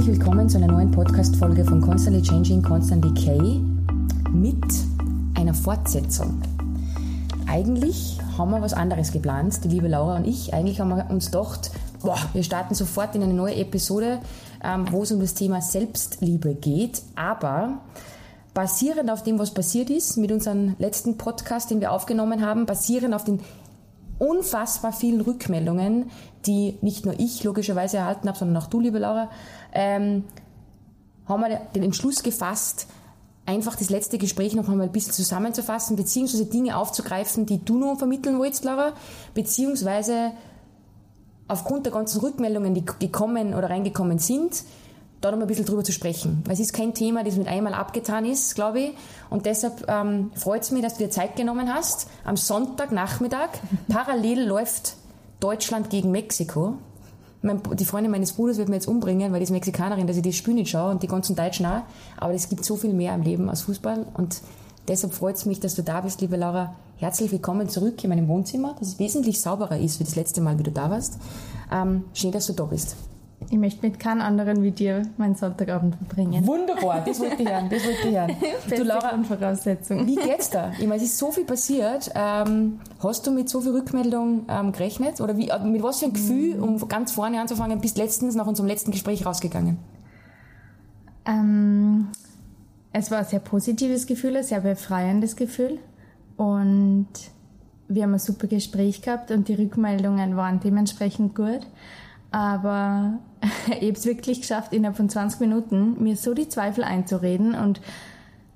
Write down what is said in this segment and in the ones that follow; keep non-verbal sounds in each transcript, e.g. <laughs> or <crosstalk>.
Herzlich willkommen zu einer neuen Podcast-Folge von Constantly Changing, Constantly Decay mit einer Fortsetzung. Eigentlich haben wir was anderes geplant, die liebe Laura und ich. Eigentlich haben wir uns gedacht, boah, wir starten sofort in eine neue Episode, ähm, wo es um das Thema Selbstliebe geht. Aber basierend auf dem, was passiert ist mit unserem letzten Podcast, den wir aufgenommen haben, basierend auf den unfassbar vielen Rückmeldungen, die nicht nur ich logischerweise erhalten habe, sondern auch du, liebe Laura, ähm, haben wir den Entschluss gefasst, einfach das letzte Gespräch noch einmal ein bisschen zusammenzufassen, beziehungsweise Dinge aufzugreifen, die du noch vermitteln wolltest, Laura, beziehungsweise aufgrund der ganzen Rückmeldungen, die gekommen oder reingekommen sind, da noch ein bisschen drüber zu sprechen. Weil es ist kein Thema, das mit einmal abgetan ist, glaube ich. Und deshalb ähm, freut es mich, dass du dir Zeit genommen hast. Am Sonntagnachmittag parallel läuft Deutschland gegen Mexiko. Mein, die Freundin meines Bruders wird mir jetzt umbringen, weil die ist Mexikanerin, dass ich das Spiel nicht schaue und die ganzen Deutschen auch. Aber es gibt so viel mehr im Leben als Fußball und deshalb freut es mich, dass du da bist, liebe Laura. Herzlich willkommen zurück in meinem Wohnzimmer, das wesentlich sauberer ist wie das letzte Mal, wie du da warst. Ähm, schön, dass du da bist. Ich möchte mit keinem anderen wie dir meinen Sonntagabend verbringen. Wunderbar, das wollte ich hören, das wollte ich hören. <laughs> du, Laura, Voraussetzung. Wie geht's da? Ich meine, es ist so viel passiert. Ähm, hast du mit so viel Rückmeldung ähm, gerechnet? Oder wie, äh, mit was für ein Gefühl, mm. um ganz vorne anzufangen, bis letztens nach unserem letzten Gespräch rausgegangen? Ähm, es war ein sehr positives Gefühl, ein sehr befreiendes Gefühl. Und wir haben ein super Gespräch gehabt und die Rückmeldungen waren dementsprechend gut. Aber <laughs> ich habe es wirklich geschafft, innerhalb von 20 Minuten mir so die Zweifel einzureden und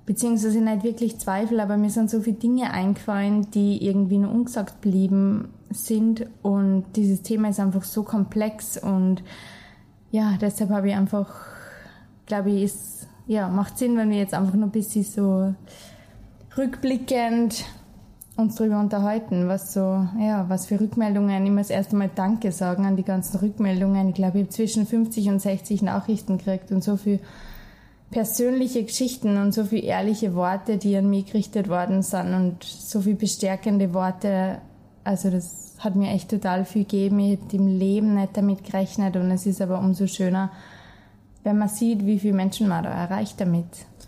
beziehungsweise nicht wirklich Zweifel, aber mir sind so viele Dinge eingefallen, die irgendwie nur ungesagt blieben sind. Und dieses Thema ist einfach so komplex und ja, deshalb habe ich einfach, glaube ich, ist, ja, macht Sinn, wenn wir jetzt einfach nur ein bisschen so rückblickend uns darüber unterhalten, was so, ja, was für Rückmeldungen. Ich muss erst einmal Danke sagen an die ganzen Rückmeldungen. Ich glaube, ich habe zwischen 50 und 60 Nachrichten gekriegt und so viel persönliche Geschichten und so viel ehrliche Worte, die an mich gerichtet worden sind und so viel bestärkende Worte. Also das hat mir echt total viel gegeben. Ich hätte im Leben nicht damit gerechnet und es ist aber umso schöner, wenn man sieht, wie viele Menschen man da erreicht damit.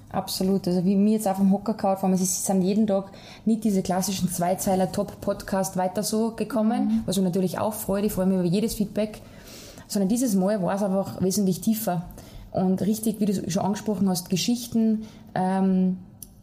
Absolut. Also wie mir jetzt auf dem Hocker gehauen haben, es sind jeden Tag nicht diese klassischen Zweizeiler Top-Podcast weiter so gekommen, mhm. was mich natürlich auch freut. Ich freue mich über jedes Feedback. Sondern dieses Mal war es einfach wesentlich tiefer. Und richtig, wie du schon angesprochen hast, Geschichten, ähm,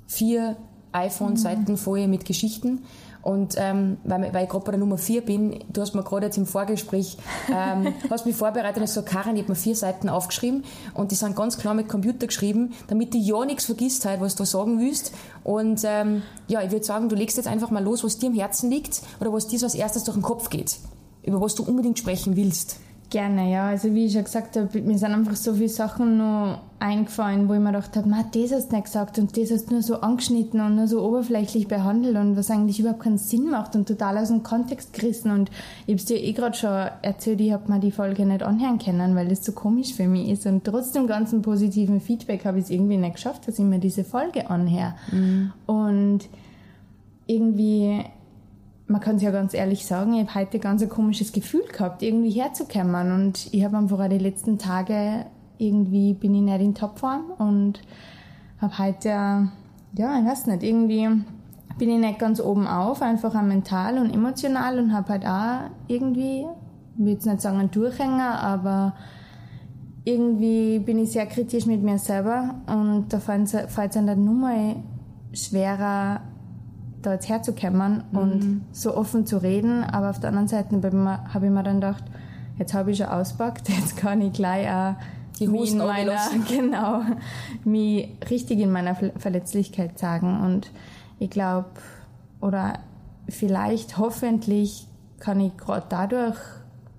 vier iPhone-Seiten mhm. mit Geschichten. Und ähm, weil, weil ich gerade bei der Nummer 4 bin, du hast mir gerade jetzt im Vorgespräch, ähm, <laughs> hast mich vorbereitet und hast gesagt, Karin, ich habe mir vier Seiten aufgeschrieben und die sind ganz klar mit Computer geschrieben, damit du ja nichts vergisst, halt, was du sagen willst. Und ähm, ja, ich würde sagen, du legst jetzt einfach mal los, was dir am Herzen liegt oder was dir so als erstes durch den Kopf geht, über was du unbedingt sprechen willst. Gerne, ja. Also wie ich schon gesagt habe, mir sind einfach so viele Sachen noch eingefallen, wo ich mir gedacht habe, das hast du nicht gesagt und das hast du nur so angeschnitten und nur so oberflächlich behandelt und was eigentlich überhaupt keinen Sinn macht und total aus dem Kontext gerissen. Und ich habe es dir eh gerade schon erzählt, ich habe mir die Folge nicht anhören können, weil das so komisch für mich ist. Und trotz dem ganzen positiven Feedback habe ich es irgendwie nicht geschafft, dass ich mir diese Folge anhöre. Mhm. Und irgendwie man kann es ja ganz ehrlich sagen, ich habe heute ganz ein komisches Gefühl gehabt, irgendwie herzukommen. Und ich habe einfach die letzten Tage irgendwie bin ich nicht in Topform und habe heute, ja, ich weiß nicht, irgendwie bin ich nicht ganz oben auf, einfach auch mental und emotional und habe halt auch irgendwie, ich will jetzt nicht sagen ein Durchhänger, aber irgendwie bin ich sehr kritisch mit mir selber und da fällt es dann nur mal schwerer, da jetzt herzukommen mhm. und so offen zu reden. Aber auf der anderen Seite habe ich mir dann gedacht, jetzt habe ich schon auspackt, <laughs> jetzt kann ich gleich auch die Hosen in meiner, <laughs> genau, mich richtig in meiner Verletzlichkeit sagen. Und ich glaube, oder vielleicht, hoffentlich, kann ich gerade dadurch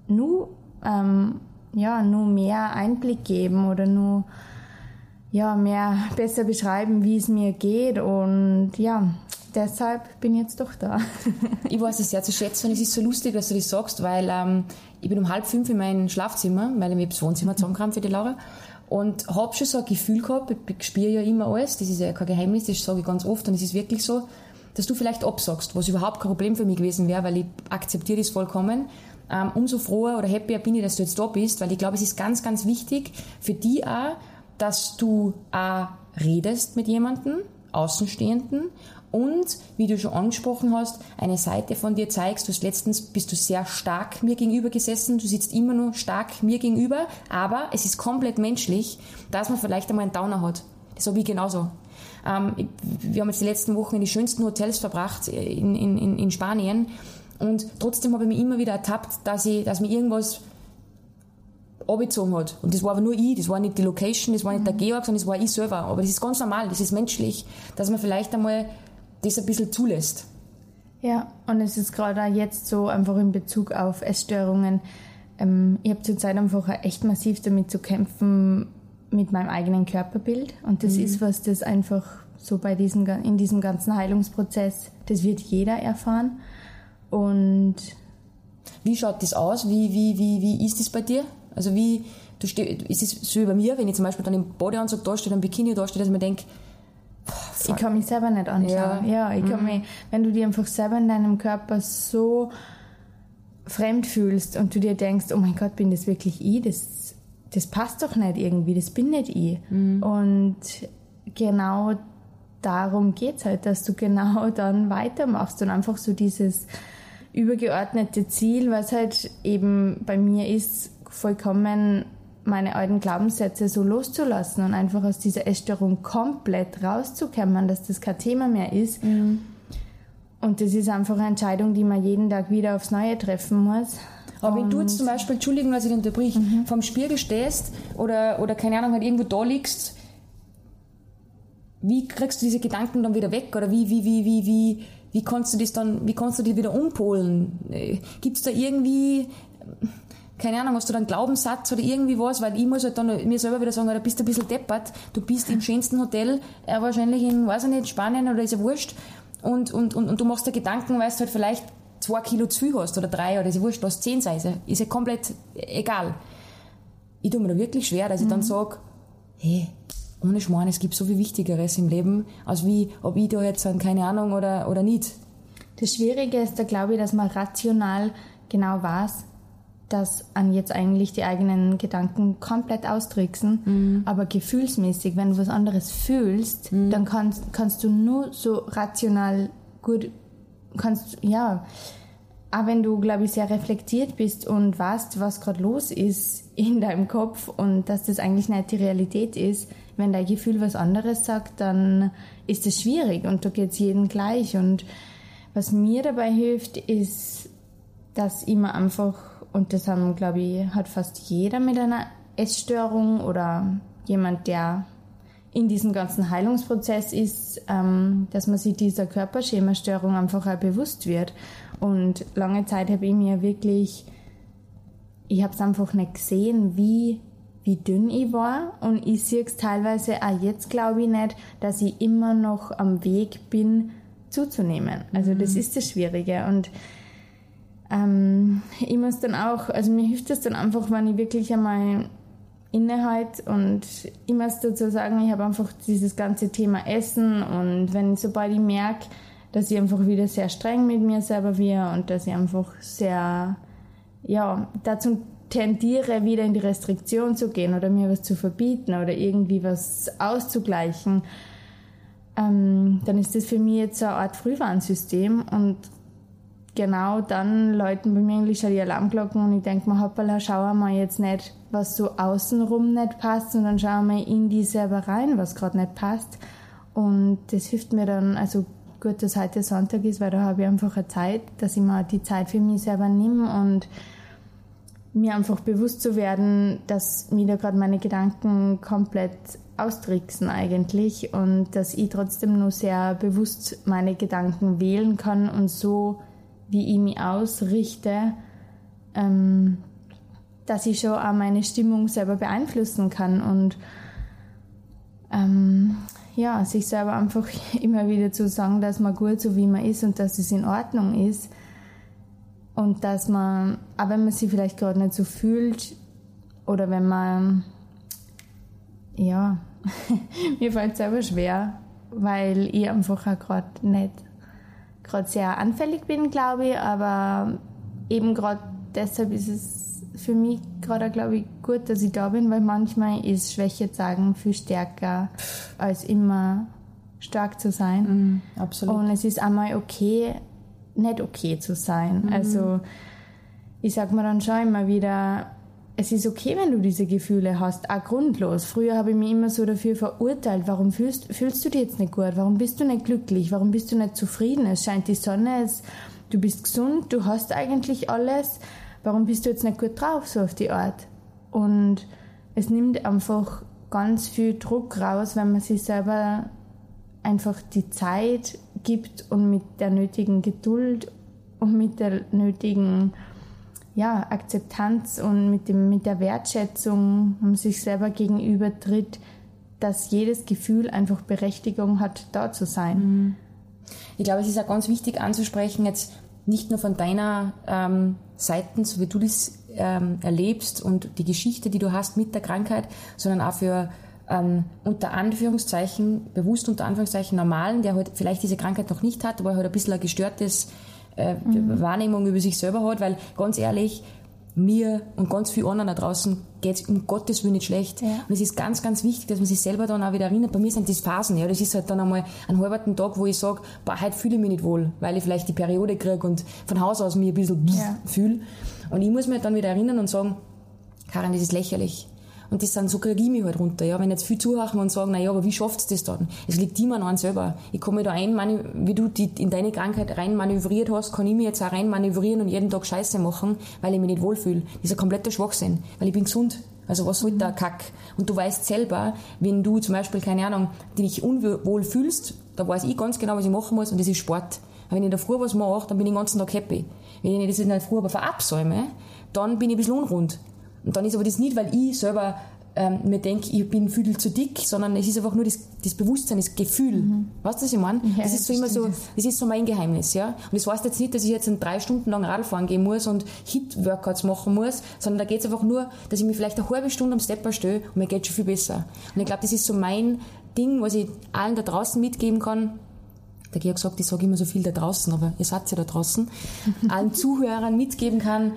nur, ähm, ja, nur mehr Einblick geben oder nur ja, mehr <laughs> besser beschreiben, wie es mir geht. Und ja, deshalb bin ich jetzt doch da. <laughs> ich weiß es sehr zu schätzen und es ist so lustig, dass du das sagst, weil ähm, ich bin um halb fünf in mein Schlafzimmer, weil ich mir das Wohnzimmer zusammenkam für die Laura und habe schon so ein Gefühl gehabt, ich spüre ja immer alles, das ist ja kein Geheimnis, das sage ich ganz oft und es ist wirklich so, dass du vielleicht absagst, was überhaupt kein Problem für mich gewesen wäre, weil ich akzeptiere das vollkommen, ähm, umso froher oder happier bin ich, dass du jetzt da bist, weil ich glaube, es ist ganz, ganz wichtig für die auch, dass du auch redest mit jemandem, Außenstehenden und, wie du schon angesprochen hast, eine Seite von dir zeigst. Du hast letztens bist du sehr stark mir gegenüber gesessen, du sitzt immer nur stark mir gegenüber, aber es ist komplett menschlich, dass man vielleicht einmal einen Downer hat. Das habe ich genauso. Ähm, wir haben jetzt die letzten Wochen in die schönsten Hotels verbracht in, in, in Spanien und trotzdem habe ich mich immer wieder ertappt, dass, ich, dass mir irgendwas abgezogen hat. Und das war aber nur ich, das war nicht die Location, das war nicht der mhm. Georg, sondern das war ich selber. Aber das ist ganz normal, das ist menschlich, dass man vielleicht einmal das ein bisschen zulässt. Ja, und es ist gerade auch jetzt so einfach in Bezug auf Essstörungen. Ähm, ich habe zurzeit einfach echt massiv damit zu kämpfen mit meinem eigenen Körperbild. Und das mhm. ist was, das einfach so bei diesem, in diesem ganzen Heilungsprozess, das wird jeder erfahren. Und wie schaut das aus? Wie, wie, wie, wie ist das bei dir? Also wie, du steh, ist es so wie bei mir, wenn ich zum Beispiel dann im Badeanzug da stehe, im Bikini da stehe, dass ich mir denke, ich kann mich selber nicht anschauen. Ja, ja ich kann mhm. mich, wenn du dir einfach selber in deinem Körper so fremd fühlst und du dir denkst, oh mein Gott, bin das wirklich ich? Das, das passt doch nicht irgendwie, das bin nicht ich. Mhm. Und genau darum geht es halt, dass du genau <laughs> dann weitermachst und einfach so dieses übergeordnete Ziel, was halt eben bei mir ist, vollkommen meine alten Glaubenssätze so loszulassen und einfach aus dieser Essstörung komplett rauszukommen, dass das kein Thema mehr ist. Mhm. Und das ist einfach eine Entscheidung, die man jeden Tag wieder aufs Neue treffen muss. Aber wenn du jetzt zum Beispiel, Entschuldigung, dass ich dich unterbrich, mhm. vom Spiegel stehst oder, oder keine Ahnung, halt irgendwo da liegst, wie kriegst du diese Gedanken dann wieder weg? Oder wie, wie, wie, wie, wie, wie kannst du das dann, wie kannst du die wieder umpolen? Äh, Gibt es da irgendwie keine Ahnung, hast du da einen Glaubenssatz oder irgendwie was, weil ich muss halt dann mir selber wieder sagen, du bist ein bisschen deppert, du bist im schönsten Hotel, äh, wahrscheinlich in, weiß ich nicht, Spanien oder ist ja wurscht, und, und, und, und du machst dir Gedanken, weil du halt vielleicht zwei Kilo zu viel hast oder drei oder ist ja wurscht, was zehn sei, ist ja komplett egal. Ich tue mir da wirklich schwer, dass ich dann mhm. sage, hey, ohne Schmarrn, es gibt so viel Wichtigeres im Leben, als wie, ob ich da jetzt, keine Ahnung, oder, oder nicht. Das Schwierige ist da, glaube ich, dass man rational genau weiß, dass an jetzt eigentlich die eigenen Gedanken komplett austricksen, mhm. aber gefühlsmäßig, wenn du was anderes fühlst, mhm. dann kannst, kannst du nur so rational gut, kannst, ja, auch wenn du, glaube ich, sehr reflektiert bist und weißt, was gerade los ist in deinem Kopf und dass das eigentlich nicht die Realität ist, wenn dein Gefühl was anderes sagt, dann ist es schwierig und da geht es jedem gleich. Und was mir dabei hilft, ist, dass ich mir einfach und das haben, glaube ich, hat fast jeder mit einer Essstörung oder jemand, der in diesem ganzen Heilungsprozess ist, ähm, dass man sich dieser Körperschemastörung einfach auch bewusst wird. Und lange Zeit habe ich mir wirklich, ich habe es einfach nicht gesehen, wie, wie dünn ich war. Und ich sehe es teilweise auch jetzt, glaube ich, nicht, dass ich immer noch am Weg bin, zuzunehmen. Also das mhm. ist das Schwierige. Und ähm, ich muss dann auch, also mir hilft es dann einfach, wenn ich wirklich einmal innehalte und ich muss dazu sagen, ich habe einfach dieses ganze Thema Essen und wenn, sobald ich merke, dass ich einfach wieder sehr streng mit mir selber wäre und dass ich einfach sehr, ja, dazu tendiere, wieder in die Restriktion zu gehen oder mir was zu verbieten oder irgendwie was auszugleichen, ähm, dann ist das für mich jetzt so eine Art Frühwarnsystem und genau dann läuten bei mir eigentlich schon die Alarmglocken und ich denke mir, hoppala, schauen wir jetzt nicht, was so außenrum nicht passt, sondern schauen wir in die selber rein, was gerade nicht passt. Und das hilft mir dann, also gut, dass heute Sonntag ist, weil da habe ich einfach eine Zeit, dass ich mir die Zeit für mich selber nehme und mir einfach bewusst zu werden, dass mir da gerade meine Gedanken komplett austricksen eigentlich und dass ich trotzdem nur sehr bewusst meine Gedanken wählen kann und so wie ich mich ausrichte, ähm, dass ich schon auch meine Stimmung selber beeinflussen kann und ähm, ja, sich selber einfach <laughs> immer wieder zu sagen, dass man gut so wie man ist und dass es in Ordnung ist. Und dass man, auch wenn man sich vielleicht gerade nicht so fühlt oder wenn man, ja, <laughs> mir fällt es selber schwer, weil ich einfach auch gerade nicht gerade sehr anfällig bin, glaube ich, aber eben gerade deshalb ist es für mich gerade, glaube ich, gut, dass ich da bin, weil manchmal ist Schwäche zeigen viel stärker als immer stark zu sein. Mhm, absolut. Und es ist einmal okay, nicht okay zu sein. Mhm. Also ich sag mir dann schon immer wieder, es ist okay, wenn du diese Gefühle hast, auch grundlos. Früher habe ich mich immer so dafür verurteilt, warum fühlst, fühlst du dich jetzt nicht gut, warum bist du nicht glücklich, warum bist du nicht zufrieden, es scheint die Sonne, es, du bist gesund, du hast eigentlich alles, warum bist du jetzt nicht gut drauf, so auf die Art. Und es nimmt einfach ganz viel Druck raus, wenn man sich selber einfach die Zeit gibt und mit der nötigen Geduld und mit der nötigen ja, Akzeptanz und mit, dem, mit der Wertschätzung um sich selber gegenüber tritt, dass jedes Gefühl einfach Berechtigung hat, da zu sein. Mhm. Ich glaube, es ist auch ganz wichtig anzusprechen, jetzt nicht nur von deiner ähm, Seite, so wie du das ähm, erlebst und die Geschichte, die du hast mit der Krankheit, sondern auch für ähm, unter Anführungszeichen, bewusst unter Anführungszeichen normalen, der halt vielleicht diese Krankheit noch nicht hat, aber halt ein bisschen ein gestörtes äh, mhm. Wahrnehmung über sich selber hat, weil ganz ehrlich, mir und ganz vielen anderen da draußen geht es um Gottes Willen nicht schlecht. Ja. Und es ist ganz, ganz wichtig, dass man sich selber dann auch wieder erinnert. Bei mir sind das Phasen. Ja. Das ist halt dann einmal ein halber Tag, wo ich sage, heute fühle ich mich nicht wohl, weil ich vielleicht die Periode kriege und von Haus aus mich ein bisschen ja. fühle. Und ich muss mich dann wieder erinnern und sagen, Karin, das ist lächerlich. Und das sind so kriege ich mich halt runter. Ja. Wenn jetzt viel zuhören und sagen, naja, aber wie schafft das dann? Es liegt immer an selber. Ich kann mich da ein, wie du die in deine Krankheit rein manövriert hast, kann ich mich jetzt auch rein manövrieren und jeden Tag Scheiße machen, weil ich mich nicht wohlfühle. Das ist ein kompletter Schwachsinn, weil ich bin gesund. Also was soll der Kack? Und du weißt selber, wenn du zum Beispiel, keine Ahnung, dich unwohl fühlst, da weiß ich ganz genau, was ich machen muss und das ist Sport. wenn ich in der Früh was mache, dann bin ich den ganzen Tag happy. Wenn ich das in der Früh aber verabsäume, dann bin ich ein bisschen unrund. Und dann ist aber das nicht, weil ich selber ähm, mir denke, ich bin viel zu dick, sondern es ist einfach nur das, das Bewusstsein, das Gefühl. Mhm. Weißt du, was ich meine? Ja, das ist so immer so, das ist so mein Geheimnis, ja. Und das heißt jetzt nicht, dass ich jetzt drei Stunden lang Radfahren gehen muss und Hit-Workouts machen muss, sondern da geht es einfach nur, dass ich mich vielleicht eine halbe Stunde am Stepper stehe und mir geht schon viel besser. Und ich glaube, das ist so mein Ding, was ich allen da draußen mitgeben kann. Der Georg sagt, ich sage immer so viel da draußen, aber ihr seid ja da draußen. <laughs> allen Zuhörern mitgeben kann,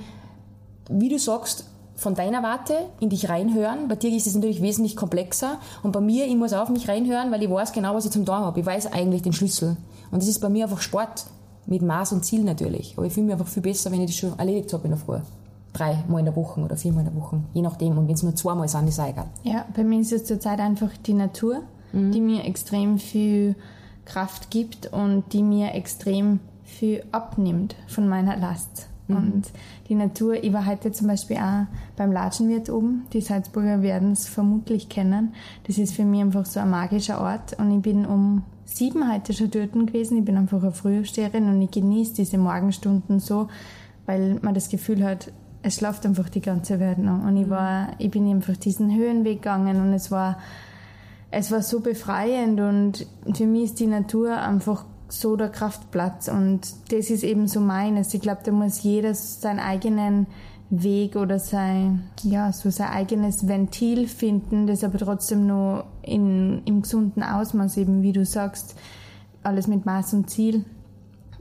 wie du sagst, von deiner Warte in dich reinhören. Bei dir ist es natürlich wesentlich komplexer. Und bei mir, ich muss auch auf mich reinhören, weil ich weiß genau, was ich zum Tun habe. Ich weiß eigentlich den Schlüssel. Und das ist bei mir einfach Sport. Mit Maß und Ziel natürlich. Aber ich fühle mich einfach viel besser, wenn ich das schon erledigt habe in der Früh. Drei Mal in der Woche oder viermal in der Woche. Je nachdem. Und wenn es nur zweimal sind, ist es egal. Ja, bei mir ist es zurzeit einfach die Natur, mhm. die mir extrem viel Kraft gibt und die mir extrem viel abnimmt von meiner Last. Mhm. Und die Natur, ich war heute zum Beispiel auch beim Latschenwirt oben. Die Salzburger werden es vermutlich kennen. Das ist für mich einfach so ein magischer Ort. Und ich bin um sieben heute schon dort gewesen. Ich bin einfach eine Frühaufsteherin und ich genieße diese Morgenstunden so, weil man das Gefühl hat, es schlaft einfach die ganze Welt noch. Und ich mhm. war, ich bin einfach diesen Höhenweg gegangen und es war, es war so befreiend und für mich ist die Natur einfach so der Kraftplatz und das ist eben so meines. Ich glaube, da muss jeder seinen eigenen Weg oder sein, ja, so sein eigenes Ventil finden, das aber trotzdem nur in, im gesunden Ausmaß eben, wie du sagst, alles mit Maß und Ziel.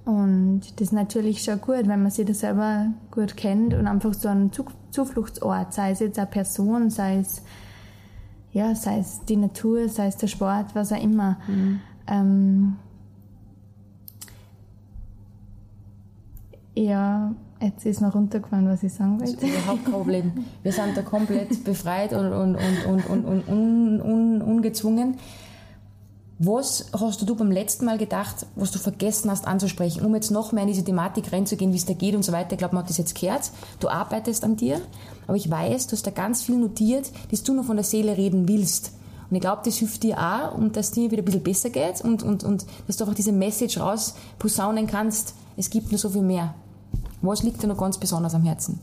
Und das ist natürlich schon gut, wenn man sich das selber gut kennt und einfach so einen Zufluchtsort, sei es jetzt eine Person, sei es, ja, sei es die Natur, sei es der Sport, was auch immer. Mhm. Ähm, Ja, jetzt ist noch runtergefallen, was ich sagen wollte. Das ist überhaupt kein Problem. Wir sind da komplett <laughs> befreit und, und, und, und, und, un, un, ungezwungen. Was hast du beim letzten Mal gedacht, was du vergessen hast anzusprechen, um jetzt noch mehr in diese Thematik reinzugehen, wie es da geht und so weiter? Ich glaube, man hat das jetzt gehört. Du arbeitest an dir, aber ich weiß, du hast da ganz viel notiert, dass du noch von der Seele reden willst. Und ich glaube, das hilft dir auch, um dass dir wieder ein bisschen besser geht und, und, und dass du einfach diese Message raus posaunen kannst. Es gibt nur so viel mehr. Was liegt dir noch ganz besonders am Herzen?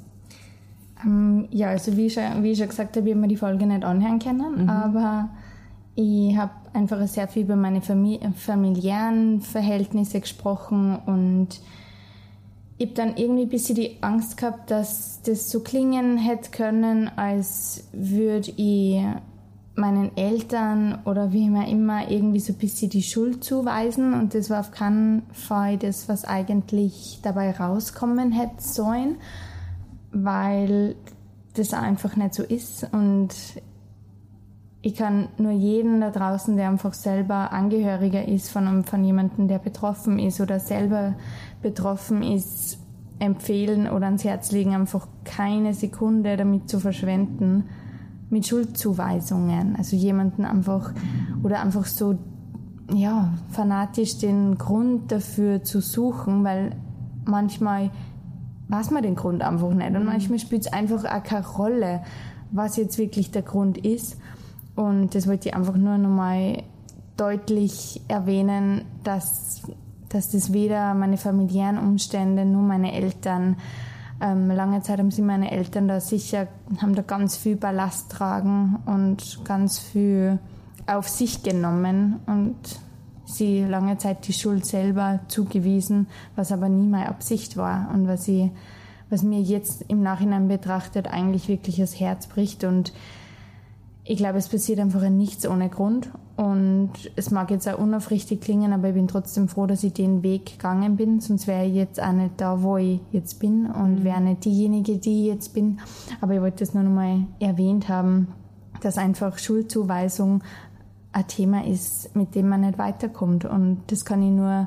Ähm, ja, also wie ich, schon, wie ich schon gesagt habe, ich habe mir die Folge nicht anhören können, mhm. aber ich habe einfach sehr viel über meine Famili familiären Verhältnisse gesprochen und ich habe dann irgendwie ein bisschen die Angst gehabt, dass das so klingen hätte können, als würde ich meinen Eltern oder wie immer irgendwie so ein bisschen die Schuld zuweisen. Und das war auf keinen Fall das, was eigentlich dabei rauskommen hätte sollen, weil das einfach nicht so ist. Und ich kann nur jeden da draußen, der einfach selber Angehöriger ist von, von jemandem, der betroffen ist oder selber betroffen ist, empfehlen oder ans Herz legen, einfach keine Sekunde damit zu verschwenden mit Schuldzuweisungen. Also jemanden einfach oder einfach so ja, fanatisch den Grund dafür zu suchen, weil manchmal weiß man den Grund einfach nicht und mhm. manchmal spielt es einfach auch keine Rolle, was jetzt wirklich der Grund ist. Und das wollte ich einfach nur nochmal deutlich erwähnen, dass, dass das weder meine familiären Umstände, nur meine Eltern, ähm, lange Zeit haben sie meine Eltern da sicher, haben da ganz viel Ballast tragen und ganz viel auf sich genommen und sie lange Zeit die Schuld selber zugewiesen, was aber nie meine Absicht war und was ich, was mir jetzt im Nachhinein betrachtet eigentlich wirklich das Herz bricht und ich glaube, es passiert einfach nichts ohne Grund. Und es mag jetzt auch unaufrichtig klingen, aber ich bin trotzdem froh, dass ich den Weg gegangen bin. Sonst wäre ich jetzt auch nicht da, wo ich jetzt bin und mhm. wäre nicht diejenige, die ich jetzt bin. Aber ich wollte das nur noch mal erwähnt haben, dass einfach Schuldzuweisung ein Thema ist, mit dem man nicht weiterkommt. Und das kann ich nur,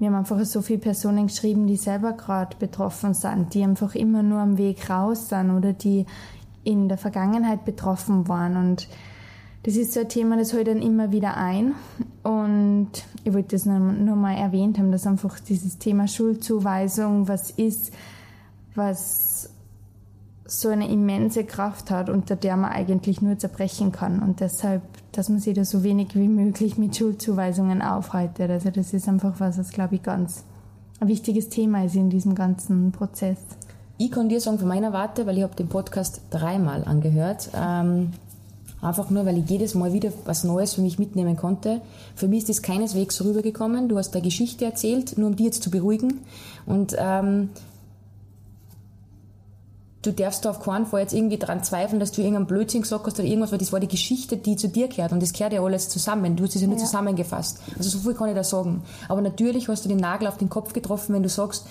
mir haben einfach so viele Personen geschrieben, die selber gerade betroffen sind, die einfach immer nur am Weg raus sind oder die in der Vergangenheit betroffen waren. Und das ist so ein Thema, das heute dann immer wieder ein. Und ich wollte das nur, nur mal erwähnt haben, dass einfach dieses Thema Schuldzuweisung was ist, was so eine immense Kraft hat, unter der man eigentlich nur zerbrechen kann. Und deshalb, dass man sich da so wenig wie möglich mit Schuldzuweisungen aufhaltet. Also das ist einfach was, was, glaube ich, ganz ein wichtiges Thema ist in diesem ganzen Prozess. Ich kann dir sagen von meiner Warte, weil ich habe den Podcast dreimal angehört. Ähm, einfach nur, weil ich jedes Mal wieder was Neues für mich mitnehmen konnte. Für mich ist das keineswegs rübergekommen. Du hast da Geschichte erzählt, nur um die jetzt zu beruhigen. Und ähm, du darfst da auf keinen Fall jetzt irgendwie dran zweifeln, dass du irgendeinen Blödsinn gesagt hast oder irgendwas, weil das war die Geschichte, die zu dir gehört und das gehört ja alles zusammen. Du hast es ja nur ja. zusammengefasst. Also so viel kann ich da sagen. Aber natürlich hast du den Nagel auf den Kopf getroffen, wenn du sagst,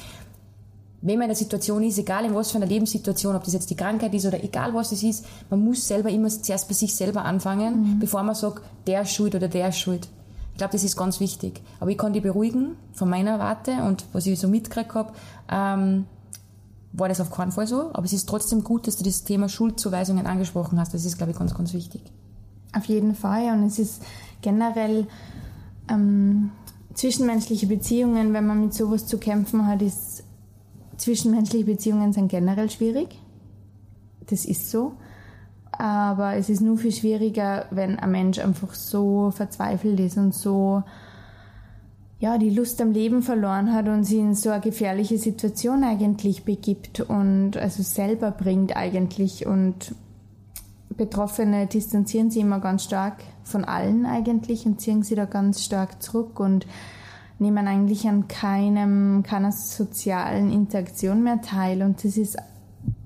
wenn man in der Situation ist, egal in was für einer Lebenssituation, ob das jetzt die Krankheit ist oder egal was es ist, man muss selber immer zuerst bei sich selber anfangen, mhm. bevor man sagt, der ist schuld oder der ist schuld. Ich glaube, das ist ganz wichtig. Aber ich kann dich beruhigen von meiner Warte und was ich so mitgekriegt habe, ähm, war das auf keinen Fall so. Aber es ist trotzdem gut, dass du das Thema Schuldzuweisungen angesprochen hast. Das ist, glaube ich, ganz, ganz wichtig. Auf jeden Fall. Und es ist generell ähm, zwischenmenschliche Beziehungen, wenn man mit sowas zu kämpfen hat, ist Zwischenmenschliche Beziehungen sind generell schwierig. Das ist so. Aber es ist nur viel schwieriger, wenn ein Mensch einfach so verzweifelt ist und so ja, die Lust am Leben verloren hat und sich in so eine gefährliche Situation eigentlich begibt und also selber bringt eigentlich und Betroffene distanzieren sich immer ganz stark von allen eigentlich und ziehen sie da ganz stark zurück und nehmen eigentlich an keinem, keiner sozialen Interaktion mehr teil. Und das ist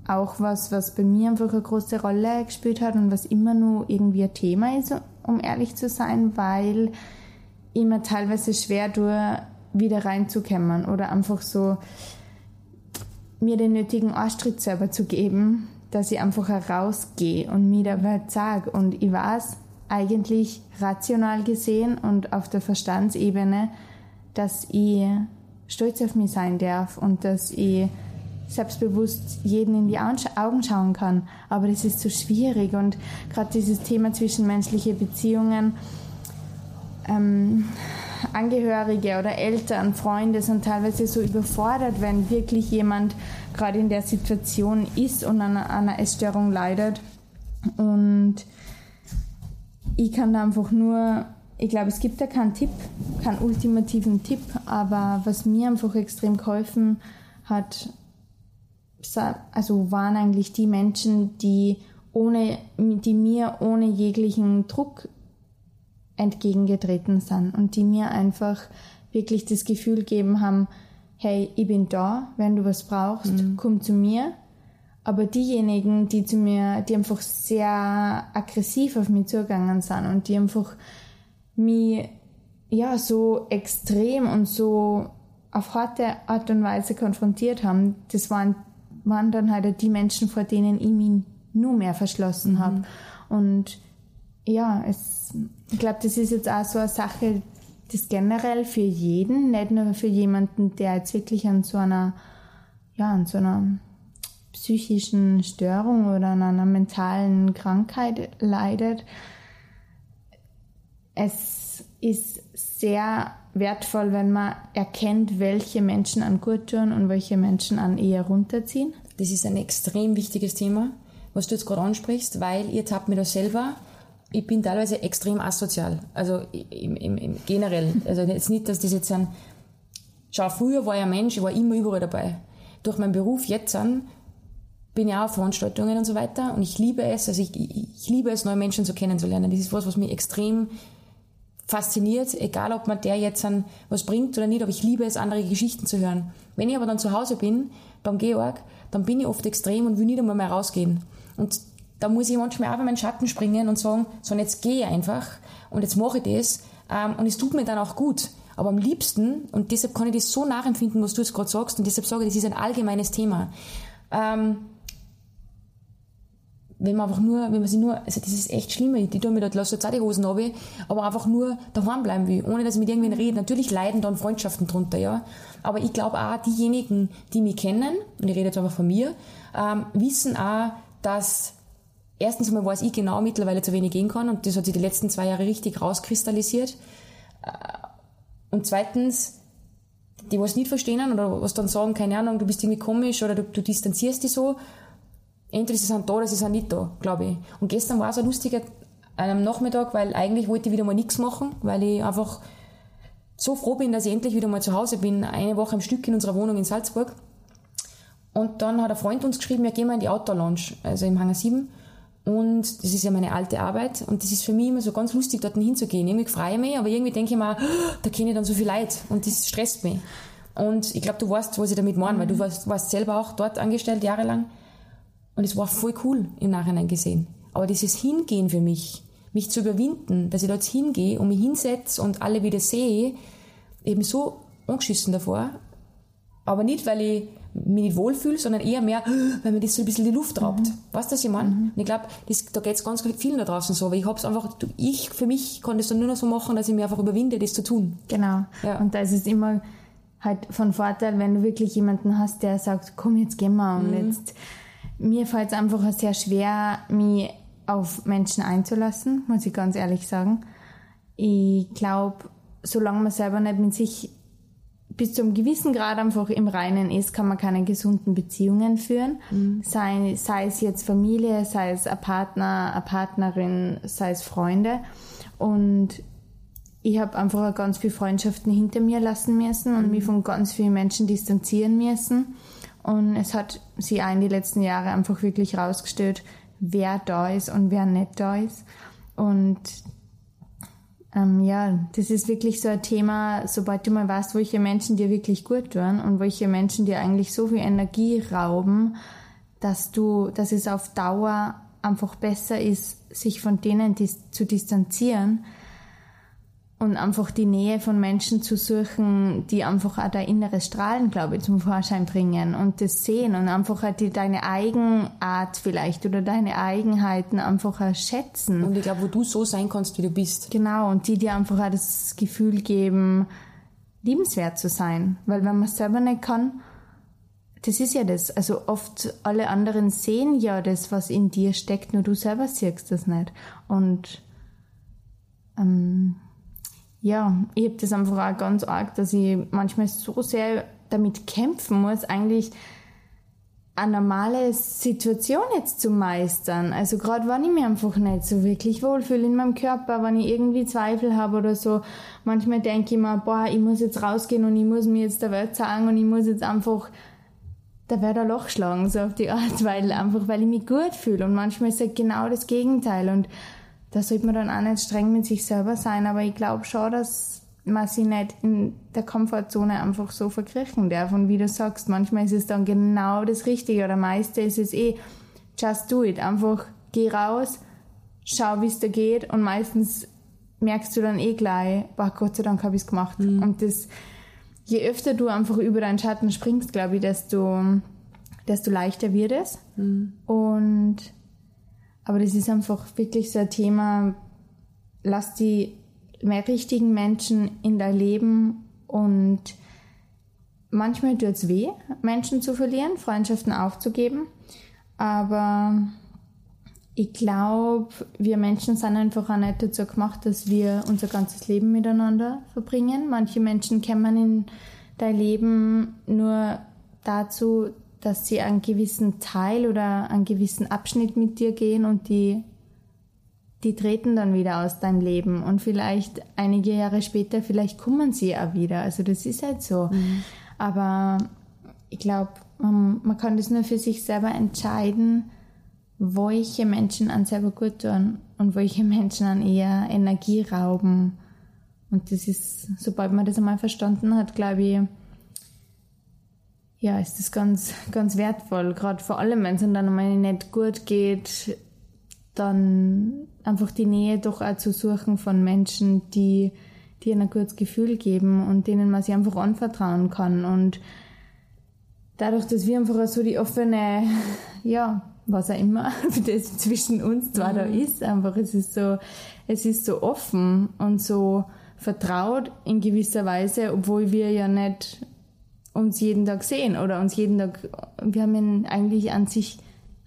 auch was, was bei mir einfach eine große Rolle gespielt hat und was immer nur irgendwie ein Thema ist, um ehrlich zu sein, weil ich mir teilweise schwer tue, wieder reinzukommen oder einfach so mir den nötigen Arschtritt selber zu geben, dass ich einfach herausgehe und mir da was sage. Und ich weiß eigentlich rational gesehen und auf der Verstandsebene, dass ich stolz auf mich sein darf und dass ich selbstbewusst jeden in die Augen schauen kann. Aber das ist so schwierig und gerade dieses Thema zwischenmenschliche Beziehungen, ähm, Angehörige oder Eltern, Freunde sind teilweise so überfordert, wenn wirklich jemand gerade in der Situation ist und an einer Essstörung leidet. Und ich kann da einfach nur ich glaube, es gibt ja keinen Tipp, keinen ultimativen Tipp, aber was mir einfach extrem geholfen hat, also waren eigentlich die Menschen, die ohne, die mir ohne jeglichen Druck entgegengetreten sind und die mir einfach wirklich das Gefühl gegeben haben, hey, ich bin da, wenn du was brauchst, mhm. komm zu mir. Aber diejenigen, die zu mir, die einfach sehr aggressiv auf mich zugegangen sind und die einfach mich ja so extrem und so auf harte Art und Weise konfrontiert haben, das waren waren dann halt die Menschen, vor denen ich mich nur mehr verschlossen mhm. habe. Und ja, es, ich glaube, das ist jetzt auch so eine Sache, das generell für jeden, nicht nur für jemanden, der jetzt wirklich an so einer, ja, an so einer psychischen Störung oder an einer mentalen Krankheit leidet. Es ist sehr wertvoll, wenn man erkennt, welche Menschen an gut tun und welche Menschen an eher runterziehen. Das ist ein extrem wichtiges Thema, was du jetzt gerade ansprichst, weil ihr tappt mir da selber. Ich bin teilweise extrem asozial. Also im, im, im generell. Also jetzt nicht, dass das jetzt ein. Schau, früher war ich ein Mensch, ich war immer überall dabei. Durch meinen Beruf jetzt an bin ich auch auf Veranstaltungen und so weiter und ich liebe es, also ich, ich, ich liebe es, neue Menschen zu kennenzulernen. Das ist was, was mich extrem fasziniert, egal ob man der jetzt an was bringt oder nicht, aber ich liebe es, andere Geschichten zu hören. Wenn ich aber dann zu Hause bin, beim Georg, dann bin ich oft extrem und will nicht einmal mehr rausgehen. Und da muss ich manchmal auch über meinen Schatten springen und sagen, so und jetzt gehe ich einfach und jetzt mache ich das ähm, und es tut mir dann auch gut. Aber am liebsten, und deshalb kann ich das so nachempfinden, was du jetzt gerade sagst, und deshalb sage ich, das ist ein allgemeines Thema. Ähm, wenn man einfach nur, wenn man sich nur, also das ist echt schlimm, ich tue mir dort, lasse jetzt auch die Hosen runter, aber einfach nur daheim bleiben will, ohne dass ich mit irgendwen rede. Natürlich leiden dann Freundschaften drunter, ja. Aber ich glaube auch, diejenigen, die mich kennen, und ich rede jetzt einfach von mir, ähm, wissen auch, dass erstens einmal weiß ich genau mittlerweile zu wenig gehen kann und das hat sich die letzten zwei Jahre richtig rauskristallisiert. Äh, und zweitens, die was nicht verstehen oder was dann sagen, keine Ahnung, du bist irgendwie komisch oder du, du distanzierst dich so, entweder sie sind da oder sie sind nicht da, glaube ich. Und gestern war es ein lustiger am Nachmittag, weil eigentlich wollte ich wieder mal nichts machen, weil ich einfach so froh bin, dass ich endlich wieder mal zu Hause bin, eine Woche am Stück in unserer Wohnung in Salzburg. Und dann hat ein Freund uns geschrieben, ja, gehen wir in die Outdoor Lounge, also im Hangar 7. Und das ist ja meine alte Arbeit. Und das ist für mich immer so ganz lustig, dort hinzugehen. Irgendwie freue ich mich, aber irgendwie denke ich mir, oh, da kenne ich dann so viel Leid. Und das stresst mich. Und ich glaube, du weißt, was ich damit meine, weil du warst, warst selber auch dort angestellt, jahrelang. Und es war voll cool im Nachhinein gesehen. Aber dieses Hingehen für mich, mich zu überwinden, dass ich dort hingehe und mich hinsetze und alle wieder sehe, eben so angeschissen davor. Aber nicht, weil ich mich nicht wohlfühle, sondern eher mehr, <gasps> weil mir das so ein bisschen die Luft raubt. Mhm. Weißt du, was ich meine? Mhm. Und ich glaube, da geht es ganz vielen da draußen so, weil ich habe es einfach, ich für mich kann das dann nur noch so machen, dass ich mir einfach überwinde, das zu tun. Genau. Ja. Und da ist es immer halt von Vorteil, wenn du wirklich jemanden hast, der sagt, komm, jetzt gehen wir und mhm. jetzt mir fällt es einfach sehr schwer, mich auf Menschen einzulassen, muss ich ganz ehrlich sagen. Ich glaube, solange man selber nicht mit sich bis zu einem gewissen Grad einfach im Reinen ist, kann man keine gesunden Beziehungen führen. Mhm. Sei, sei es jetzt Familie, sei es ein Partner, eine Partnerin, sei es Freunde. Und ich habe einfach ganz viele Freundschaften hinter mir lassen müssen und mhm. mich von ganz vielen Menschen distanzieren müssen. Und es hat sich auch in den letzten Jahren einfach wirklich rausgestellt, wer da ist und wer nicht da ist. Und ähm, ja, das ist wirklich so ein Thema, sobald du mal weißt, welche Menschen dir wirklich gut tun und welche Menschen dir eigentlich so viel Energie rauben, dass du, dass es auf Dauer einfach besser ist, sich von denen dis zu distanzieren, und einfach die Nähe von Menschen zu suchen, die einfach auch dein inneres Strahlen, glaube ich, zum Vorschein bringen und das sehen und einfach auch die, deine Eigenart vielleicht oder deine Eigenheiten einfach auch schätzen. Und ich glaube, wo du so sein kannst, wie du bist. Genau, und die dir einfach auch das Gefühl geben, liebenswert zu sein. Weil wenn man es selber nicht kann, das ist ja das. Also oft alle anderen sehen ja das, was in dir steckt, nur du selber siehst das nicht. Und ähm, ja, ich habe das einfach auch ganz arg, dass ich manchmal so sehr damit kämpfen muss, eigentlich eine normale Situation jetzt zu meistern. Also gerade wenn ich mich einfach nicht so wirklich wohlfühle in meinem Körper, wenn ich irgendwie Zweifel habe oder so, manchmal denke ich mir, boah, ich muss jetzt rausgehen und ich muss mir jetzt der Welt sagen und ich muss jetzt einfach da werde ein Loch schlagen, so auf die Art, <laughs> weil einfach, weil ich mich gut fühle. Und manchmal ist es genau das Gegenteil. Und da sollte man dann auch nicht streng mit sich selber sein, aber ich glaube schon, dass man sich nicht in der Komfortzone einfach so verkriechen darf. Und wie du sagst, manchmal ist es dann genau das Richtige oder meiste ist es eh, just do it. Einfach geh raus, schau, wie es dir geht und meistens merkst du dann eh gleich, boah, Gott sei Dank habe ich es gemacht. Mhm. Und das, je öfter du einfach über deinen Schatten springst, glaube ich, desto desto leichter wird es. Mhm. Und aber das ist einfach wirklich so ein Thema, lass die mehr richtigen Menschen in dein Leben und manchmal tut es weh, Menschen zu verlieren, Freundschaften aufzugeben. Aber ich glaube, wir Menschen sind einfach auch nicht dazu gemacht, dass wir unser ganzes Leben miteinander verbringen. Manche Menschen kommen in dein Leben nur dazu, dass sie einen gewissen Teil oder einen gewissen Abschnitt mit dir gehen und die, die treten dann wieder aus deinem Leben. Und vielleicht einige Jahre später, vielleicht kommen sie auch wieder. Also das ist halt so. Mhm. Aber ich glaube, man, man kann das nur für sich selber entscheiden, welche Menschen an selber gut tun und welche Menschen an eher Energie rauben. Und das ist, sobald man das einmal verstanden hat, glaube ich, ja, ist das ganz, ganz wertvoll. Gerade vor allem, wenn es dann einmal nicht gut geht, dann einfach die Nähe doch auch zu suchen von Menschen, die dir ein gutes Gefühl geben und denen man sich einfach anvertrauen kann. Und dadurch, dass wir einfach so die offene, ja, was auch immer <laughs> das zwischen uns zwar mhm. da ist, einfach es ist so, es ist so offen und so vertraut in gewisser Weise, obwohl wir ja nicht uns jeden Tag sehen oder uns jeden Tag, wir haben eigentlich an sich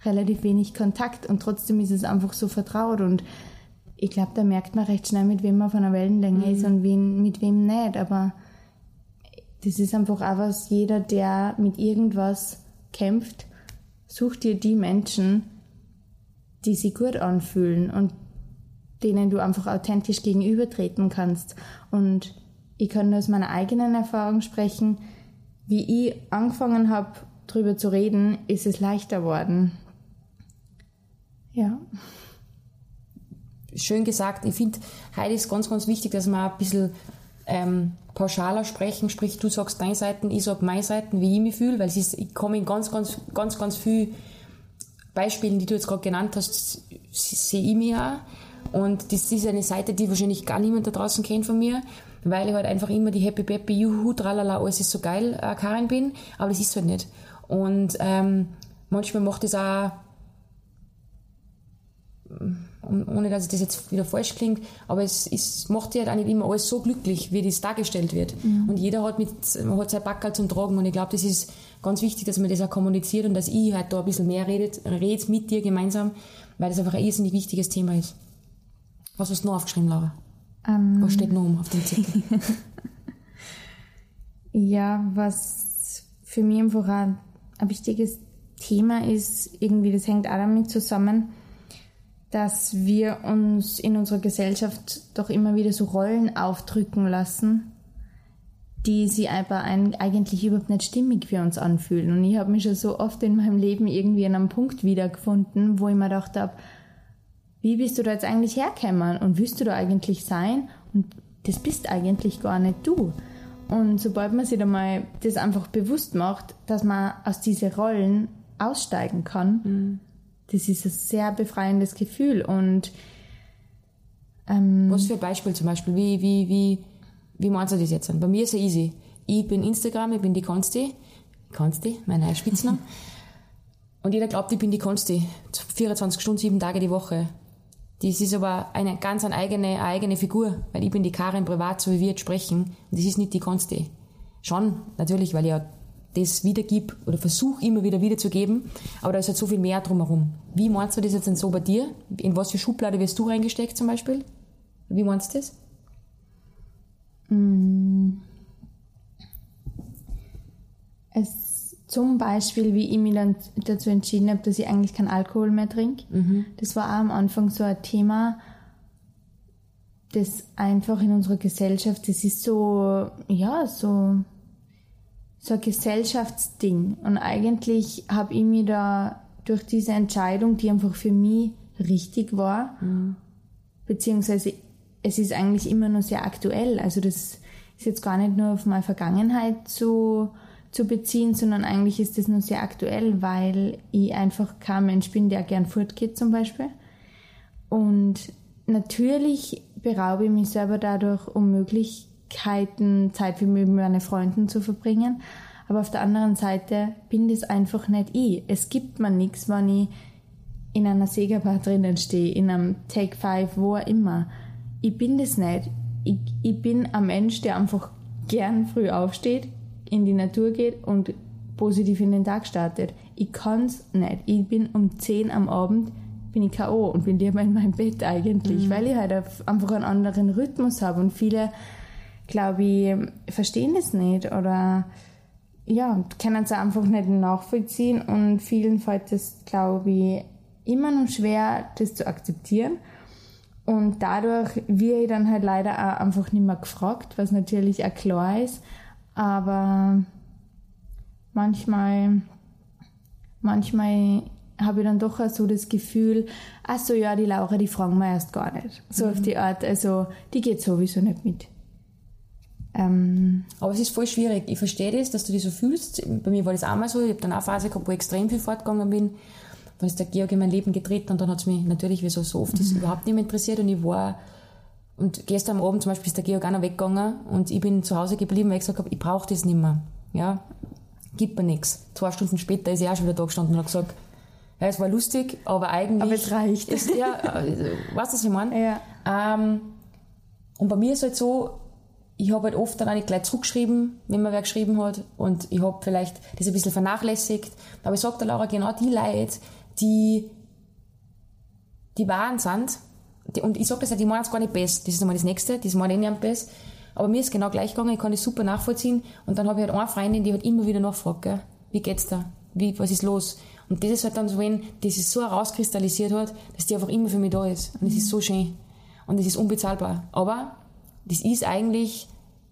relativ wenig Kontakt und trotzdem ist es einfach so vertraut und ich glaube, da merkt man recht schnell, mit wem man von einer Wellenlänge mhm. ist und wen, mit wem nicht, aber das ist einfach auch was, jeder, der mit irgendwas kämpft, such dir die Menschen, die sich gut anfühlen und denen du einfach authentisch gegenübertreten kannst. Und ich kann nur aus meiner eigenen Erfahrung sprechen, wie ich angefangen habe, darüber zu reden, ist es leichter geworden. Ja. Schön gesagt. Ich finde, heute ist ganz, ganz wichtig, dass man ein bisschen ähm, pauschaler sprechen, sprich du sagst deine Seiten, ich sag meine Seiten, wie ich mich fühle, weil es ist, ich komme in ganz, ganz, ganz, ganz viel Beispielen, die du jetzt gerade genannt hast, sehe ich mich auch. Und das ist eine Seite, die wahrscheinlich gar niemand da draußen kennt von mir, weil ich halt einfach immer die Happy Peppy, Juhu, tralala, alles ist so geil, äh, Karin bin, aber das ist halt nicht. Und ähm, manchmal macht es auch ohne dass es das jetzt wieder falsch klingt, aber es, es macht ja halt auch nicht immer alles so glücklich, wie das dargestellt wird. Mhm. Und jeder hat, mit, hat sein Backerl zum Tragen und ich glaube, das ist ganz wichtig, dass man das auch kommuniziert und dass ich halt da ein bisschen mehr redet, redet mit dir gemeinsam, weil das einfach ein irrsinnig wichtiges Thema ist. Was hast du noch aufgeschrieben, Laura? Ähm. was steht noch um auf dem Zettel? <laughs> ja, was für mich einfach ein, ein wichtiges Thema ist, irgendwie, das hängt auch damit zusammen, dass wir uns in unserer Gesellschaft doch immer wieder so Rollen aufdrücken lassen, die sie aber eigentlich überhaupt nicht stimmig für uns anfühlen. Und ich habe mich schon so oft in meinem Leben irgendwie an einem Punkt wiedergefunden, wo ich mir gedacht habe, wie bist du da jetzt eigentlich hergekommen und willst du da eigentlich sein? Und das bist eigentlich gar nicht du. Und sobald man sich da mal das einfach bewusst macht, dass man aus diesen Rollen aussteigen kann, mhm das ist ein sehr befreiendes Gefühl. Und ähm, was für ein Beispiel zum Beispiel? Wie, wie, wie, wie meinst du das jetzt? Bei mir ist es easy. Ich bin Instagram, ich bin die Konsti. Konsti, mein neuer Spitzname. <laughs> Und jeder glaubt, ich bin die Konsti. 24 Stunden, sieben Tage die Woche. Das ist aber eine ganz eine eigene, eine eigene Figur, weil ich bin die Karin privat, so wie wir jetzt sprechen. Und das ist nicht die Konsti. Schon, natürlich, weil ich ja das wiedergib oder versuche immer wieder wiederzugeben, aber da ist halt so viel mehr drumherum. Wie meinst du das jetzt denn so bei dir? In was für Schublade wirst du reingesteckt zum Beispiel? Wie meinst du das? Mm. Es, zum Beispiel, wie ich mich dann dazu entschieden habe, dass ich eigentlich keinen Alkohol mehr trinke. Mhm. Das war auch am Anfang so ein Thema, das einfach in unserer Gesellschaft, das ist so, ja, so so ein Gesellschaftsding. Und eigentlich habe ich mir da durch diese Entscheidung, die einfach für mich richtig war, mhm. beziehungsweise es ist eigentlich immer noch sehr aktuell. Also das ist jetzt gar nicht nur auf meine Vergangenheit zu, zu beziehen, sondern eigentlich ist das nur sehr aktuell, weil ich einfach kein Mensch bin, der gern fortgeht zum Beispiel. Und natürlich beraube ich mich selber dadurch um Möglichkeiten, Zeit für mich mit meinen Freunden zu verbringen. Aber auf der anderen Seite bin das einfach nicht ich. Es gibt mir nichts, wenn ich in einer Segerbar drinnen stehe, in einem Take 5, wo auch immer. Ich bin das nicht. Ich, ich bin ein Mensch, der einfach gern früh aufsteht, in die Natur geht und positiv in den Tag startet. Ich kann's nicht. Ich bin um 10 am Abend bin ich K.O. und bin lieber in meinem Bett eigentlich, mhm. weil ich halt einfach einen anderen Rhythmus habe und viele, glaube ich, verstehen das nicht oder ja, können es einfach nicht nachvollziehen und vielen fällt es, glaube ich, immer noch schwer, das zu akzeptieren. Und dadurch wird ich dann halt leider auch einfach nicht mehr gefragt, was natürlich auch klar ist. Aber manchmal, manchmal habe ich dann doch auch so das Gefühl, ach so, ja, die Laura, die fragen wir erst gar nicht. So mhm. auf die Art, also die geht sowieso nicht mit. Ähm, Aber es ist voll schwierig. Ich verstehe das, dass du dich so fühlst. Bei mir war das auch mal so. Ich habe dann auch eine Phase gehabt, wo ich extrem viel fortgegangen bin. Dann ist der Georg in mein Leben getreten und dann hat es mich natürlich, wie so, so oft, mhm. überhaupt nicht mehr interessiert. Und ich war, und gestern Abend zum Beispiel ist der Georg auch noch weggegangen und ich bin zu Hause geblieben, weil ich gesagt habe, ich brauche das nicht mehr. Ja, gibt mir nichts. Zwei Stunden später ist er auch schon wieder da gestanden und hat gesagt, ja, es war lustig, aber eigentlich. Aber es reicht. Ist, ja, äh, weißt du, was ich meine? Ja. Ähm, und bei mir ist es halt so, ich habe halt oft dann auch nicht gleich zurückgeschrieben, wenn man wer geschrieben hat. Und ich habe vielleicht das ein bisschen vernachlässigt. Aber ich sage der Laura, genau die Leute, die, die wahren sind, und ich sage das ja, die meinen es gar nicht best. Das ist einmal das Nächste, das meine ich nicht best. Aber mir ist genau gleich gegangen, ich kann das super nachvollziehen. Und dann habe ich halt eine Freundin, die halt immer wieder nachfragt, gell? wie geht's da? Wie, was ist los? Und das ist halt dann so, wenn das sich so herauskristallisiert hat, dass die einfach immer für mich da ist. Und das ist so schön. Und das ist unbezahlbar. Aber das ist eigentlich,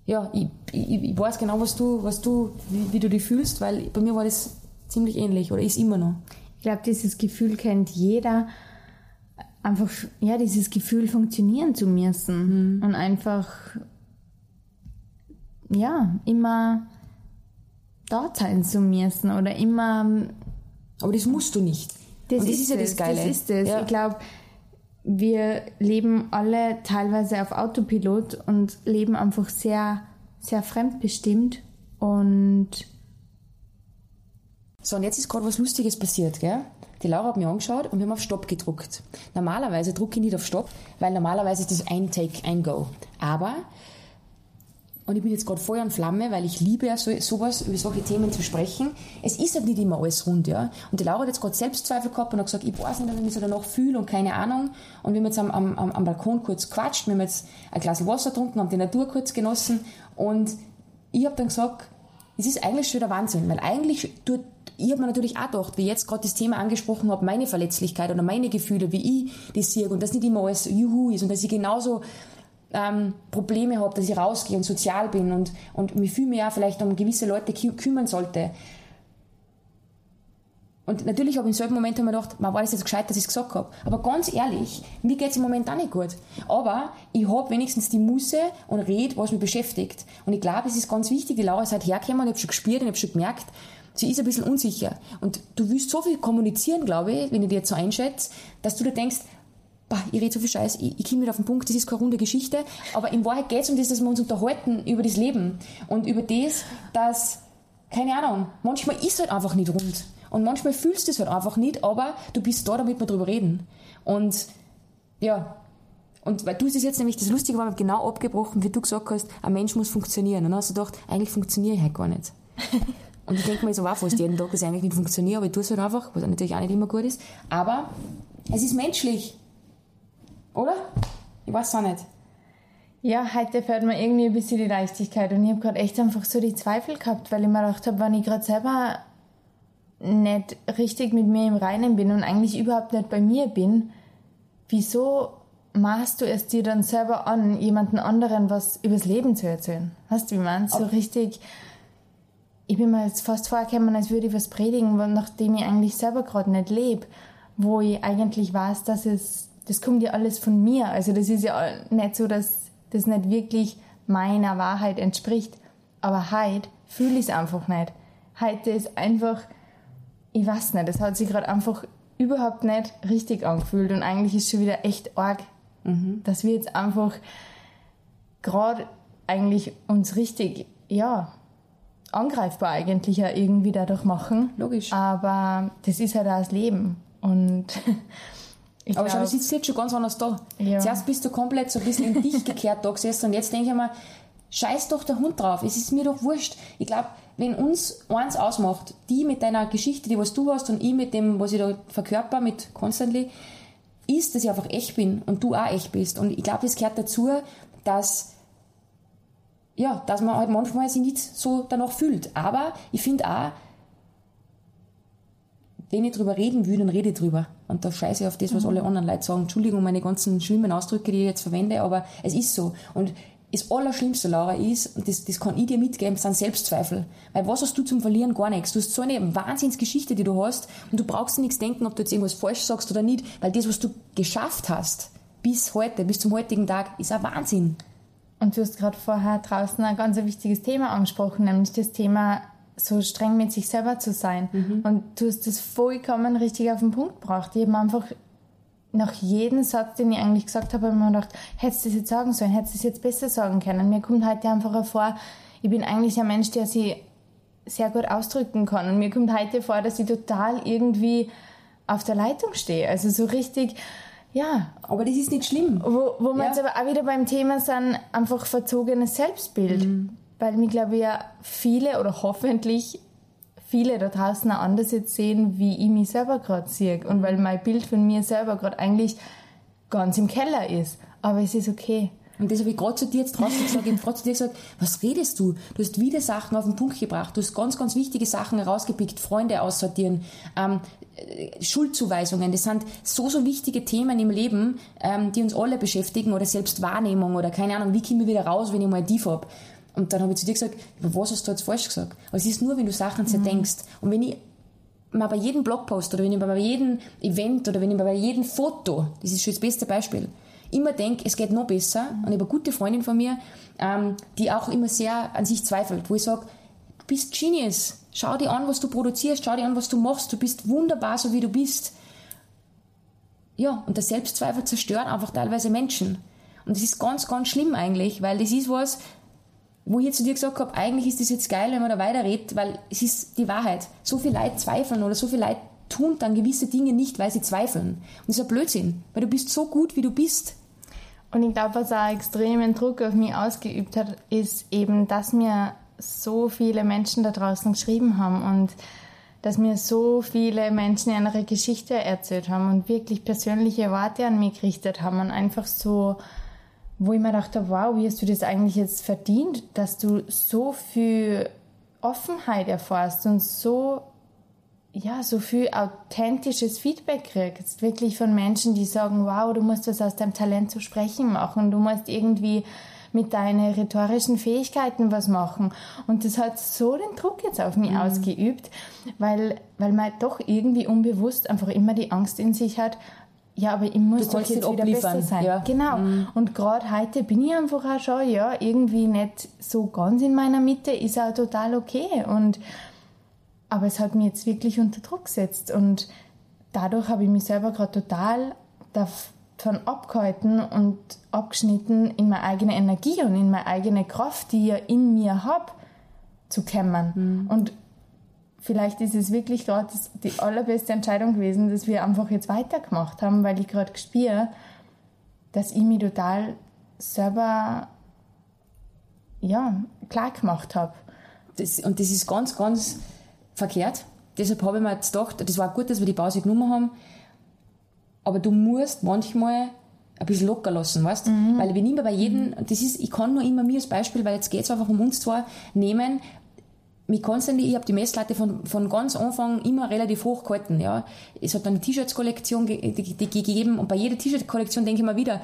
ja, ich, ich, ich weiß genau, was du, was du, wie, wie, du dich fühlst, weil bei mir war das ziemlich ähnlich oder ist immer noch. Ich glaube, dieses Gefühl kennt jeder, einfach, ja, dieses Gefühl funktionieren zu müssen mhm. und einfach, ja, immer dort sein zu müssen oder immer. Aber das musst du nicht. Das, ist, das ist, ja das Geile. Das ist es. Ja. Ich glaube, wir leben alle teilweise auf Autopilot und leben einfach sehr, sehr fremdbestimmt und so, und jetzt ist gerade was Lustiges passiert, gell? Die Laura hat mir angeschaut und wir haben auf Stopp gedruckt. Normalerweise drucke ich nicht auf Stopp, weil normalerweise ist das ein Take, ein Go. Aber und ich bin jetzt gerade Feuer und Flamme, weil ich liebe ja so, sowas, über solche Themen zu sprechen. Es ist halt nicht immer alles rund, ja. Und die Laura hat jetzt gerade Selbstzweifel gehabt und hat gesagt, ich weiß nicht, wie ich es danach fühle und keine Ahnung. Und wir haben jetzt am, am, am Balkon kurz quatscht, wir haben jetzt ein Glas Wasser getrunken, haben die Natur kurz genossen und ich habe dann gesagt, es ist eigentlich schon der Wahnsinn, weil eigentlich tut ich habe mir natürlich auch gedacht, wie jetzt gerade das Thema angesprochen habe, meine Verletzlichkeit oder meine Gefühle, wie ich das sehe und dass nicht immer alles Juhu ist und dass ich genauso ähm, Probleme habe, dass ich rausgehe und sozial bin und, und mich viel mehr vielleicht um gewisse Leute kü kümmern sollte. Und natürlich habe ich im selben Moment mir gedacht, man war das jetzt gescheit, dass ich es gesagt habe. Aber ganz ehrlich, mir geht es im Moment auch nicht gut. Aber ich habe wenigstens die Muße und rede, was mich beschäftigt. Und ich glaube, es ist ganz wichtig, die Laura ist halt hergekommen und ich habe schon gespürt und ich habe schon gemerkt, sie ist ein bisschen unsicher. Und du willst so viel kommunizieren, glaube ich, wenn ich dir jetzt so einschätze, dass du dir denkst, bah, ich rede so viel Scheiß, ich, ich komme nicht auf den Punkt, das ist keine runde Geschichte, aber in Wahrheit geht es um das, dass wir uns unterhalten über das Leben und über das, dass, keine Ahnung, manchmal ist es halt einfach nicht rund und manchmal fühlst du es halt einfach nicht, aber du bist da, damit wir drüber reden. Und ja, und weil du es jetzt nämlich, das Lustige war, genau abgebrochen, wie du gesagt hast, ein Mensch muss funktionieren. Und dann hast du gedacht, eigentlich funktioniere ich halt gar nicht. <laughs> Und ich denke mir so auch fast jeden Tag, ich eigentlich nicht funktioniere, aber ich tue es halt einfach, was natürlich auch nicht immer gut ist. Aber es ist menschlich. Oder? Ich weiß es auch nicht. Ja, heute fährt mir irgendwie ein bisschen die Leichtigkeit und ich habe gerade echt einfach so die Zweifel gehabt, weil ich mir gedacht habe, wenn ich gerade selber nicht richtig mit mir im Reinen bin und eigentlich überhaupt nicht bei mir bin, wieso maßt du es dir dann selber an, jemanden anderen was übers Leben zu erzählen? Weißt du, wie man so richtig, ich bin mir jetzt fast vorgekommen, als würde ich was predigen, nachdem ich eigentlich selber gerade nicht lebe, wo ich eigentlich weiß, dass es das kommt ja alles von mir. Also das ist ja nicht so, dass das nicht wirklich meiner Wahrheit entspricht. Aber heute fühle ich es einfach nicht. Heute ist einfach, ich weiß nicht, das hat sich gerade einfach überhaupt nicht richtig angefühlt und eigentlich ist schon wieder echt arg, mhm. dass wir jetzt einfach gerade eigentlich uns richtig, ja, angreifbar eigentlich ja irgendwie dadurch machen. Logisch. Aber das ist halt auch das Leben. Und <laughs> ich Aber schau, du sitzt jetzt schon ganz anders da. Ja. Zuerst bist du komplett so ein bisschen in dich gekehrt da gesessen und jetzt denke ich mir, scheiß doch der Hund drauf. Es ist mir doch wurscht. Ich glaube, wenn uns eins ausmacht, die mit deiner Geschichte, die was du hast und ich mit dem, was ich da verkörper, mit Constantly, ist, dass ich einfach echt bin und du auch echt bist. Und ich glaube, es gehört dazu, dass ja, dass man halt manchmal sich nicht so danach fühlt. Aber ich finde auch, wenn ich drüber reden will, dann rede ich drüber. Und da scheiße ich auf das, was mhm. alle anderen Leute sagen. Entschuldigung, meine ganzen schlimmen Ausdrücke, die ich jetzt verwende, aber es ist so. Und das Allerschlimmste, Laura, ist, und das, das kann ich dir mitgeben, sind Selbstzweifel. Weil was hast du zum Verlieren? Gar nichts. Du hast so eine Wahnsinnsgeschichte, die du hast, und du brauchst dir nichts denken, ob du jetzt irgendwas falsch sagst oder nicht, weil das, was du geschafft hast, bis heute, bis zum heutigen Tag, ist ein Wahnsinn. Und du hast gerade vorher draußen ein ganz wichtiges Thema angesprochen, nämlich das Thema, so streng mit sich selber zu sein. Mhm. Und du hast das vollkommen richtig auf den Punkt gebracht. Ich habe einfach nach jedem Satz, den ich eigentlich gesagt habe, habe ich mir gedacht, hättest du das jetzt sagen sollen, hättest du das jetzt besser sagen können. Mir kommt heute einfach hervor, ich bin eigentlich ein Mensch, der sich sehr gut ausdrücken kann. Und mir kommt heute vor, dass ich total irgendwie auf der Leitung stehe. Also so richtig, ja. Aber das ist nicht schlimm. Wo, wo wir ja. jetzt aber auch wieder beim Thema sind, einfach verzogenes Selbstbild. Mhm. Weil mir, glaube ich, ja viele oder hoffentlich viele da draußen auch anders jetzt sehen, wie ich mich selber gerade sehe. Und weil mein Bild von mir selber gerade eigentlich ganz im Keller ist. Aber es ist okay. Und das habe ich gerade zu dir jetzt draußen gesagt. Ich habe gerade zu dir gesagt, was redest du? Du hast wieder Sachen auf den Punkt gebracht. Du hast ganz, ganz wichtige Sachen herausgepickt. Freunde aussortieren, ähm, Schuldzuweisungen. Das sind so, so wichtige Themen im Leben, ähm, die uns alle beschäftigen. Oder Selbstwahrnehmung oder keine Ahnung, wie komme ich wieder raus, wenn ich mal tief habe. Und dann habe ich zu dir gesagt, was hast du jetzt falsch gesagt? Aber es ist nur, wenn du Sachen zerdenkst. Mhm. Und wenn ich mal bei jedem Blogpost oder wenn ich bei jedem Event oder wenn ich bei jedem Foto, das ist schon das beste Beispiel, immer denke, es geht noch besser. Und ich habe eine gute Freundin von mir, ähm, die auch immer sehr an sich zweifelt, wo ich sage, du bist Genius. Schau dir an, was du produzierst, schau dir an, was du machst. Du bist wunderbar, so wie du bist. Ja, und der Selbstzweifel zerstört einfach teilweise Menschen. Und das ist ganz, ganz schlimm eigentlich, weil das ist was, wo ich zu dir gesagt habe, eigentlich ist das jetzt geil, wenn man da weiterredet, weil es ist die Wahrheit. So viele Leute zweifeln oder so viele Leute tun dann gewisse Dinge nicht, weil sie zweifeln. Und das ist ein Blödsinn, weil du bist so gut, wie du bist. Und ich glaube, was auch extremen Druck auf mich ausgeübt hat, ist eben, dass mir so viele Menschen da draußen geschrieben haben und dass mir so viele Menschen ihre Geschichte erzählt haben und wirklich persönliche Worte an mich gerichtet haben und einfach so, wo ich mir dachte, wow, wie hast du das eigentlich jetzt verdient, dass du so viel Offenheit erfährst und so ja, so viel authentisches Feedback kriegst, wirklich von Menschen, die sagen, wow, du musst was aus deinem Talent zu sprechen machen, du musst irgendwie mit deinen rhetorischen Fähigkeiten was machen. Und das hat so den Druck jetzt auf mich mhm. ausgeübt, weil, weil man doch irgendwie unbewusst einfach immer die Angst in sich hat, ja, aber ich muss doch jetzt wieder abliefern. besser sein. Ja. Genau. Mhm. Und gerade heute bin ich einfach auch schon, ja, irgendwie nicht so ganz in meiner Mitte, ist auch total okay. Und aber es hat mich jetzt wirklich unter Druck gesetzt und dadurch habe ich mich selber gerade total davon abgehalten und abgeschnitten, in meine eigene Energie und in meine eigene Kraft, die ich ja in mir habe, zu kämmern. Mhm. Und vielleicht ist es wirklich gerade die allerbeste Entscheidung gewesen, dass wir einfach jetzt weitergemacht haben, weil ich gerade spüre, dass ich mich total selber ja, klar gemacht habe. Das, und das ist ganz, ganz verkehrt. Deshalb habe ich mir jetzt gedacht, das war gut, dass wir die Pause genommen haben, aber du musst manchmal ein bisschen locker lassen, weißt? Mhm. Weil wenn immer bei jedem, das ist, ich kann nur immer mir als Beispiel, weil jetzt geht es einfach um uns zwei, nehmen, mit Constantly, ich habe die Messlatte von, von ganz Anfang immer relativ hoch gehalten, ja. Es hat dann eine T-Shirts-Kollektion ge gegeben und bei jeder T-Shirt-Kollektion denke ich mir wieder,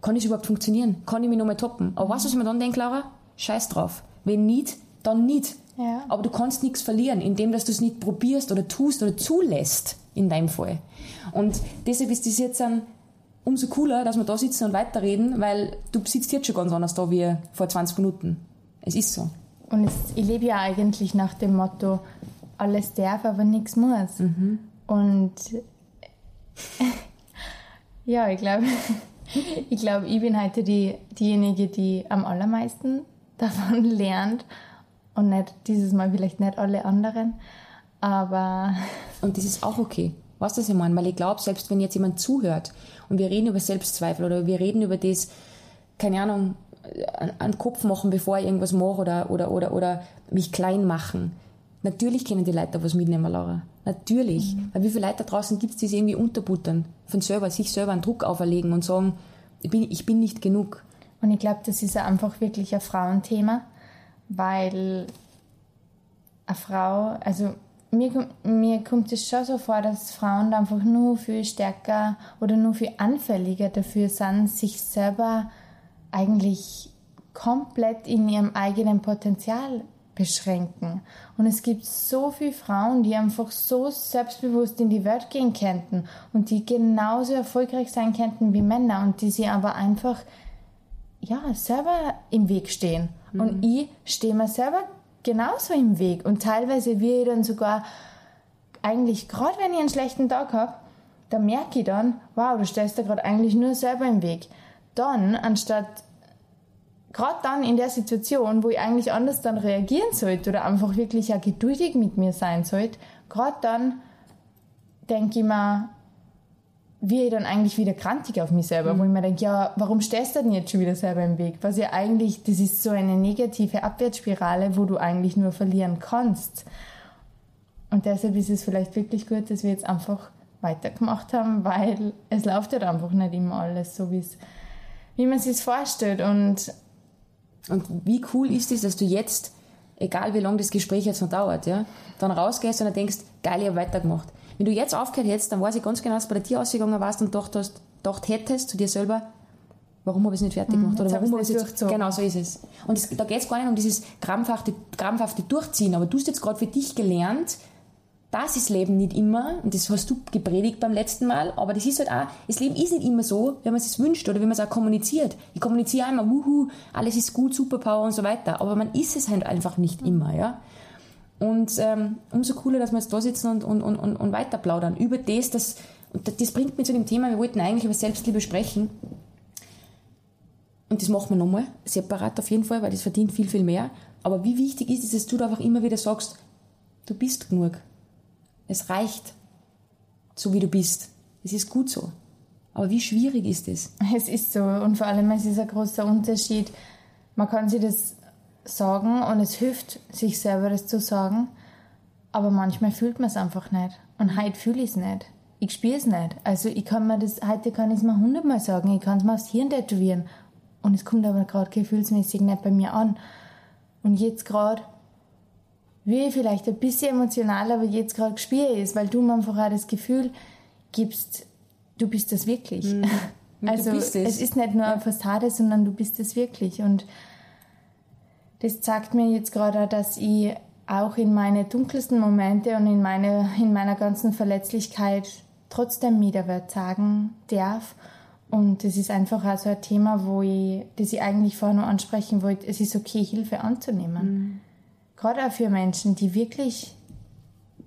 kann das überhaupt funktionieren? Kann ich mich nochmal toppen? Aber weißt du, was ich mir dann denke, Laura? Scheiß drauf. Wenn nicht, dann nicht. Ja. Aber du kannst nichts verlieren, indem dass du es nicht probierst oder tust oder zulässt, in deinem Fall. Und deshalb ist das jetzt ein, umso cooler, dass wir da sitzen und weiterreden, weil du sitzt jetzt schon ganz anders da wie vor 20 Minuten. Es ist so. Und es, ich lebe ja eigentlich nach dem Motto, alles darf, aber nichts muss. Mhm. Und <laughs> ja, ich glaube, <laughs> ich, glaub, ich bin heute die, diejenige, die am allermeisten <laughs> davon lernt Und nicht dieses Mal vielleicht nicht alle anderen. Aber. <laughs> Und das ist auch okay. Was das ich meine? Weil ich glaube, selbst wenn jetzt jemand zuhört und wir reden über Selbstzweifel oder wir reden über das, keine Ahnung, einen Kopf machen, bevor ich irgendwas mache oder, oder, oder, oder mich klein machen. Natürlich können die Leute da was mitnehmen, Laura. Natürlich. Mhm. Weil wie viele Leute da draußen gibt es, die sich irgendwie unterbuttern, von selber, sich selber einen Druck auferlegen und sagen, ich bin, ich bin nicht genug. Und ich glaube, das ist einfach wirklich ein Frauenthema, weil eine Frau, also mir, mir kommt es schon so vor, dass Frauen einfach nur viel stärker oder nur viel anfälliger dafür sind, sich selber eigentlich komplett in ihrem eigenen Potenzial beschränken. Und es gibt so viele Frauen, die einfach so selbstbewusst in die Welt gehen könnten und die genauso erfolgreich sein könnten wie Männer und die sie aber einfach ja, selber im Weg stehen. Mhm. Und ich stehe mir selber genauso im Weg. Und teilweise ich dann sogar, eigentlich gerade wenn ich einen schlechten Tag habe, da merke ich dann, wow, du stehst da gerade eigentlich nur selber im Weg. Dann, anstatt, gerade dann in der Situation, wo ich eigentlich anders dann reagieren sollte oder einfach wirklich auch geduldig mit mir sein sollte, gerade dann denke ich mir, wie ich dann eigentlich wieder krantig auf mich selber, mhm. wo ich mir denke, ja, warum stehst du denn jetzt schon wieder selber im Weg? Was ja eigentlich, das ist so eine negative Abwärtsspirale, wo du eigentlich nur verlieren kannst. Und deshalb ist es vielleicht wirklich gut, dass wir jetzt einfach weitergemacht haben, weil es läuft halt einfach nicht immer alles so, wie wie man sich vorstellt. Und, und wie cool ist es, dass du jetzt, egal wie lange das Gespräch jetzt noch dauert, ja, dann rausgehst und dann denkst, geil, ich habe weitergemacht. Wenn du jetzt aufgehört hättest, dann weiß ich ganz genau, dass du bei der Tierausgegangen warst und gedacht, hast, gedacht hättest zu dir selber, warum habe ich es nicht fertig gemacht? Oder warum habe ich es jetzt Genau, so ist es. Und es, da geht es gar nicht um dieses krampfhafte, krampfhafte Durchziehen, aber du hast jetzt gerade für dich gelernt, das ist Leben nicht immer, und das hast du gepredigt beim letzten Mal, aber das ist halt auch, das Leben ist nicht immer so, wie man es wünscht oder wie man es auch kommuniziert. Ich kommuniziere einmal, wuhu, alles ist gut, Superpower und so weiter, aber man ist es halt einfach nicht immer, ja. Und ähm, umso cooler, dass wir jetzt da sitzen und, und, und, und, weiter plaudern über das, das, das bringt mich zu dem Thema, wir wollten eigentlich über Selbstliebe sprechen. Und das machen wir nochmal, separat auf jeden Fall, weil das verdient viel, viel mehr. Aber wie wichtig ist es, dass du da einfach immer wieder sagst, du bist genug. Es reicht, so wie du bist. Es ist gut so. Aber wie schwierig ist es? Es ist so. Und vor allem, es ist ein großer Unterschied. Man kann sich das sagen und es hilft, sich selber das zu sagen. Aber manchmal fühlt man es einfach nicht. Und heute fühle ich es nicht. Ich spüre es nicht. Also ich kann mir das, heute kann ich es mir hundertmal sagen, ich kann es mir aufs Hirn tätowieren. Und es kommt aber gerade gefühlsmäßig nicht bei mir an. Und jetzt gerade, wie vielleicht ein bisschen emotional, aber jetzt gerade ich es, weil du mir einfach auch das Gefühl gibst, du bist das wirklich. Mhm. <laughs> Also es. es. ist nicht nur eine Fassade, sondern du bist es wirklich. Und das zeigt mir jetzt gerade, dass ich auch in meine dunkelsten Momente und in, meine, in meiner ganzen Verletzlichkeit trotzdem Widerwert sagen darf. Und das ist einfach auch so ein Thema, wo ich, das ich eigentlich vorher noch ansprechen wollte. Es ist okay, Hilfe anzunehmen. Mhm. Gerade auch für Menschen, die wirklich,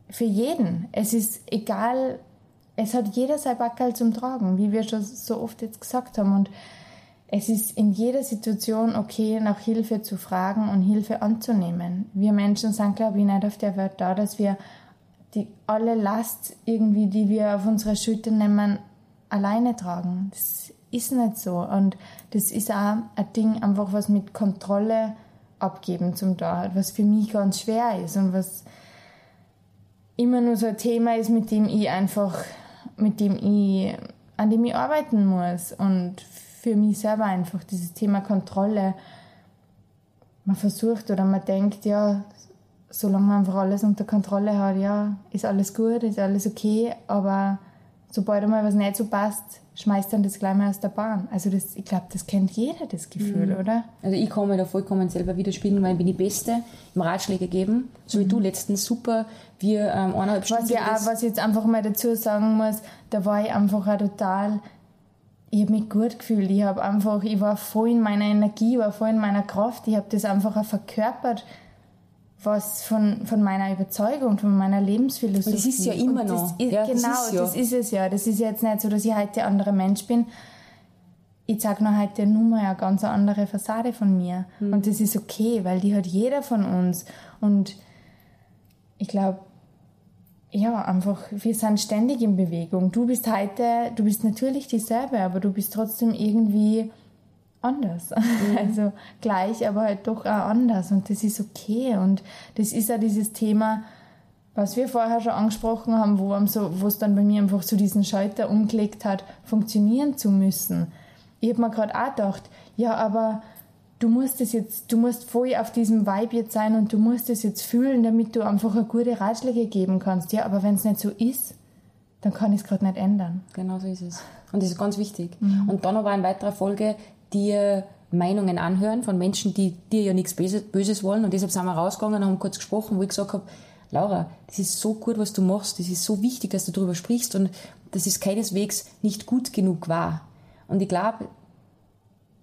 für jeden, es ist egal, es hat jeder sein Backel zum Tragen, wie wir schon so oft jetzt gesagt haben. Und es ist in jeder Situation okay, nach Hilfe zu fragen und Hilfe anzunehmen. Wir Menschen sind, glaube ich, nicht auf der Welt da, dass wir die, alle Last irgendwie, die wir auf unsere Schultern nehmen, alleine tragen. Das ist nicht so. Und das ist auch ein Ding, einfach was mit Kontrolle abgeben zum da hat, was für mich ganz schwer ist und was immer nur so ein Thema ist, mit dem ich einfach, mit dem ich, an dem ich arbeiten muss. Und für mich selber einfach, dieses Thema Kontrolle. Man versucht oder man denkt, ja, solange man einfach alles unter Kontrolle hat, ja, ist alles gut, ist alles okay, aber sobald einmal was nicht so passt, schmeißt dann das gleich mal aus der Bahn. Also das, ich glaube, das kennt jeder, das Gefühl, mhm. oder? Also ich kann mir da vollkommen selber widerspiegeln, weil ich bin die Beste im Ratschläge geben, so mhm. wie du letztens super, wir ähm, eineinhalb Stunden... Was, ja auch, was ich jetzt einfach mal dazu sagen muss, da war ich einfach auch total ich habe mich gut gefühlt. Ich habe einfach, ich war voll in meiner Energie, ich war voll in meiner Kraft. Ich habe das einfach auch verkörpert, was von, von meiner Überzeugung, von meiner Lebensphilosophie. Und das ist ja immer noch. Ist, ja, genau, das ist, ja. das ist, es ja. Das ist jetzt nicht so, dass ich heute ein anderer Mensch bin. ich zeige noch heute nur mal eine ganz andere Fassade von mir. Mhm. Und das ist okay, weil die hat jeder von uns. Und ich glaube, ja, einfach, wir sind ständig in Bewegung. Du bist heute, du bist natürlich dieselbe, aber du bist trotzdem irgendwie anders. Mhm. <laughs> Also gleich, aber halt doch auch anders. Und das ist okay. Und das ist ja dieses Thema, was wir vorher schon angesprochen haben, wo es dann bei mir einfach so diesen Schalter umgelegt hat, funktionieren zu müssen ich habe mir gerade auch gedacht, ja, aber du musst es jetzt, du musst voll auf diesem Vibe jetzt sein und du musst es jetzt fühlen, damit du einfach eine gute Ratschläge geben kannst. Ja, aber wenn es nicht so ist, dann kann ich es gerade nicht ändern. Genau so ist es. Und das ist ganz wichtig. Mhm. Und dann aber in weiterer Folge dir Meinungen anhören von Menschen, die dir ja nichts Böses wollen. Und deshalb sind wir rausgegangen und haben kurz gesprochen, wo ich gesagt habe, Laura, das ist so gut, was du machst. Das ist so wichtig, dass du darüber sprichst. Und das ist keineswegs nicht gut genug wahr. Und ich glaube,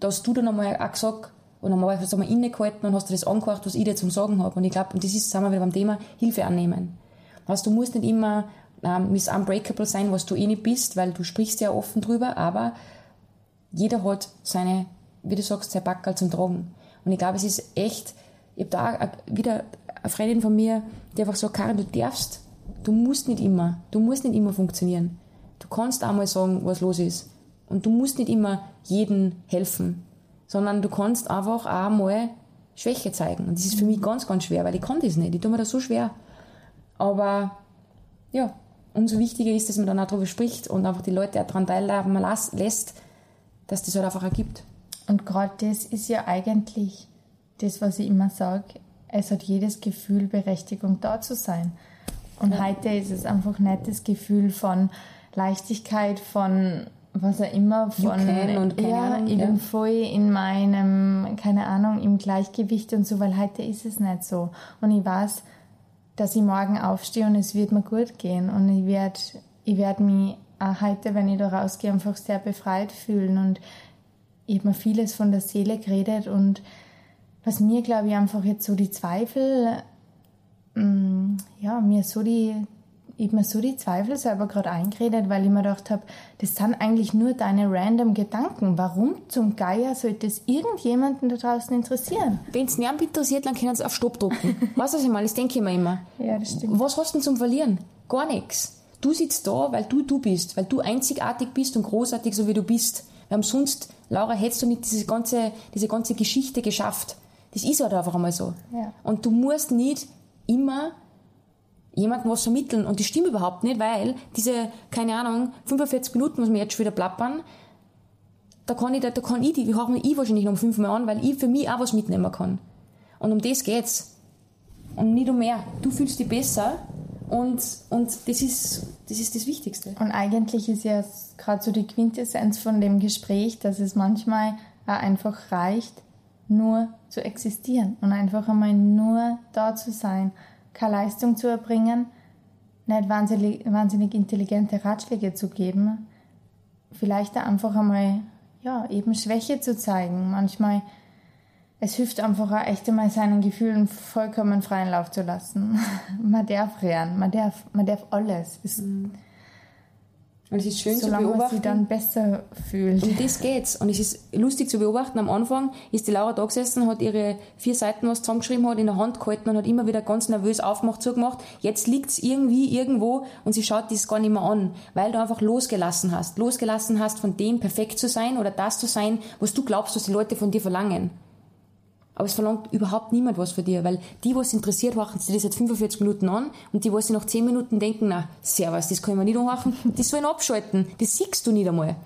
dass du dann einmal auch gesagt und einmal hast du einmal innegehalten und hast dir das angehört, was ich dir zum Sagen habe. Und ich glaube, und das ist, sind wir wieder beim Thema, Hilfe annehmen. Also du musst nicht immer ähm, Miss Unbreakable sein, was du eh nicht bist, weil du sprichst ja offen drüber, aber jeder hat seine, wie du sagst, sein Backel zum Tragen. Und ich glaube, es ist echt, ich habe da auch wieder eine Freundin von mir, die einfach sagt, Karin, du darfst, du musst nicht immer, du musst nicht immer funktionieren. Du kannst auch mal sagen, was los ist. Und du musst nicht immer jedem helfen, sondern du kannst einfach auch mal Schwäche zeigen. Und das ist für mich ganz, ganz schwer, weil ich kann das nicht. Ich tue mir das so schwer. Aber ja, umso wichtiger ist, dass man dann auch darüber spricht und einfach die Leute auch daran teilhaben lässt, dass das halt einfach auch gibt. Und gerade das ist ja eigentlich das, was ich immer sage. Es hat jedes Gefühl Berechtigung da zu sein. Und ja. heute ist es einfach nicht das Gefühl von Leichtigkeit, von was er immer von und ja, Ahnung, ich ja. bin voll in meinem keine Ahnung im Gleichgewicht und so, weil heute ist es nicht so. Und ich weiß, dass ich morgen aufstehe und es wird mir gut gehen. Und ich werde ich werde mich auch heute, wenn ich da rausgehe, einfach sehr befreit fühlen. Und ich habe mir vieles von der Seele geredet. Und was mir glaube ich einfach jetzt so die Zweifel mm, ja mir so die ich habe mir so die Zweifel selber gerade eingeredet, weil ich mir gedacht habe, das sind eigentlich nur deine random Gedanken. Warum zum Geier sollte es irgendjemanden da draußen interessieren? Wenn es niemand interessiert, dann können sie auf Stopp drücken. <laughs> weißt du, was ich meine? Das denke ich mir immer. Ja, das stimmt. Was hast du denn zum Verlieren? Gar nichts. Du sitzt da, weil du du bist, weil du einzigartig bist und großartig, so wie du bist. Weil sonst, Laura, hättest du nicht diese ganze, diese ganze Geschichte geschafft. Das ist halt einfach einmal so. Ja. Und du musst nicht immer jemandem was vermitteln und die stimmt überhaupt nicht, weil diese, keine Ahnung, 45 Minuten, was wir jetzt schon wieder plappern, da kann ich, da, kann ich, die höre mir ich wahrscheinlich noch fünfmal an, weil ich für mich auch was mitnehmen kann. Und um das geht's. Und nicht um mehr. Du fühlst dich besser und, und das ist, das ist das Wichtigste. Und eigentlich ist ja gerade so die Quintessenz von dem Gespräch, dass es manchmal auch einfach reicht, nur zu existieren und einfach einmal nur da zu sein keine Leistung zu erbringen, nicht wahnsinnig, wahnsinnig intelligente Ratschläge zu geben, vielleicht einfach einmal, ja, eben Schwäche zu zeigen. Manchmal, es hilft einfach auch echt einmal seinen Gefühlen vollkommen freien Lauf zu lassen. <laughs> man darf rennen, man darf, man darf alles. Es, mhm. Und es ist schön Solange zu beobachten. Man sich dann besser fühlt. Um das geht's. Und es ist lustig zu beobachten. Am Anfang ist die Laura da gesessen, hat ihre vier Seiten, was zusammengeschrieben hat, in der Hand gehalten und hat immer wieder ganz nervös aufgemacht, zugemacht. Jetzt liegt's irgendwie irgendwo und sie schaut das gar nicht mehr an, weil du einfach losgelassen hast. Losgelassen hast, von dem perfekt zu sein oder das zu sein, was du glaubst, was die Leute von dir verlangen. Aber es verlangt überhaupt niemand was von dir, weil die, was interessiert, horchen sich das seit 45 Minuten an und die, was sie nach 10 Minuten denken, na, servus, das kann ich mir nicht anhören, die sollen abschalten. Das siehst du nicht einmal.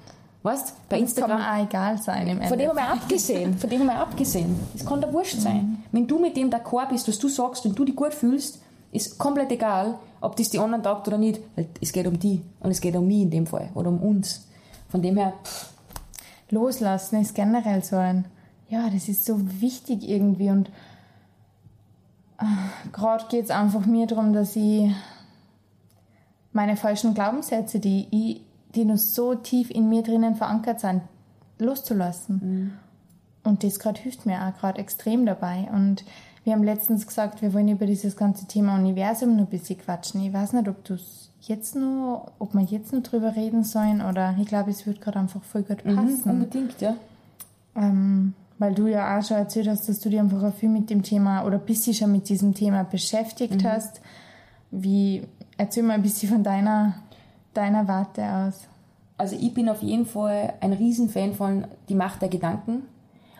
Weißt, bei Instagram. Das kann auch egal sein im Von dem haben wir abgesehen. Von dem haben wir abgesehen. Das kann da wurscht sein. Mhm. Wenn du mit dem d'accord bist, was du sagst und du dich gut fühlst, ist komplett egal, ob das die anderen taugt oder nicht, weil es geht um die und es geht um mich in dem Fall oder um uns. Von dem her. Pff. Loslassen ist generell so ein ja, das ist so wichtig irgendwie und äh, gerade geht es einfach mir darum, dass ich meine falschen Glaubenssätze, die, ich, die noch so tief in mir drinnen verankert sind, loszulassen. Mhm. Und das gerade hilft mir auch gerade extrem dabei. Und wir haben letztens gesagt, wir wollen über dieses ganze Thema Universum noch ein bisschen quatschen. Ich weiß nicht, ob du jetzt nur, ob wir jetzt noch drüber reden sollen oder ich glaube, es wird gerade einfach voll gut passen. Mhm, unbedingt, ja. Ähm, weil du ja auch schon erzählt hast, dass du dich einfach viel mit dem Thema oder bis sie schon mit diesem Thema beschäftigt Mhm. hast. Wie, erzähl mal ein bisschen von deiner, deiner Warte aus. Also ich bin auf jeden Fall ein Riesenfan von die Macht der Gedanken.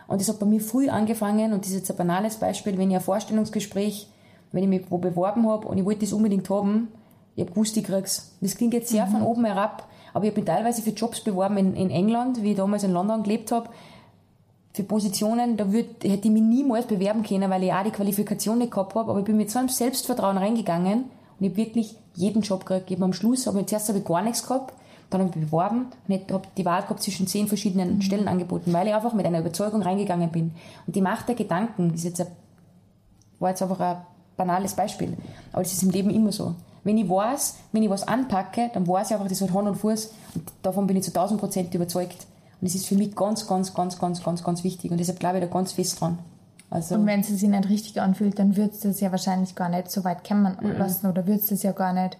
Und das hat bei mir früh angefangen und das ist jetzt ein banales Beispiel, wenn ich ein Vorstellungsgespräch, wenn ich mich wo beworben habe und ich wollte das unbedingt haben, ich habe gewusst, ich krieg's. Das klingt jetzt sehr von oben herab, aber ich habe mich teilweise für Jobs beworben in, in England, wie ich damals in London gelebt habe, für Positionen, da würd, hätte ich mich niemals bewerben können, weil ich auch die Qualifikation nicht gehabt habe, aber ich bin mit so einem Selbstvertrauen reingegangen und ich habe wirklich jeden Job gekriegt. Ich habe am Schluss, habe zuerst habe ich gar nichts gehabt, dann habe ich mich beworben und habe die Wahl gehabt zwischen zehn verschiedenen Stellen angeboten, weil ich einfach mit einer Überzeugung reingegangen bin. Und die Macht der Gedanken ist jetzt ein, war jetzt einfach ein banales Beispiel, aber das ist im Leben immer so. Wenn ich weiß, wenn ich was anpacke, dann weiß ich einfach, das hat Hand und Fuß und davon bin ich zu 1000 Prozent überzeugt. Und das ist für mich ganz, ganz, ganz, ganz, ganz, ganz wichtig und deshalb glaube ich da ganz fest dran. Also, Und wenn es sich nicht richtig anfühlt, dann würdest du es ja wahrscheinlich gar nicht so weit kommen lassen oder würdest du es ja gar nicht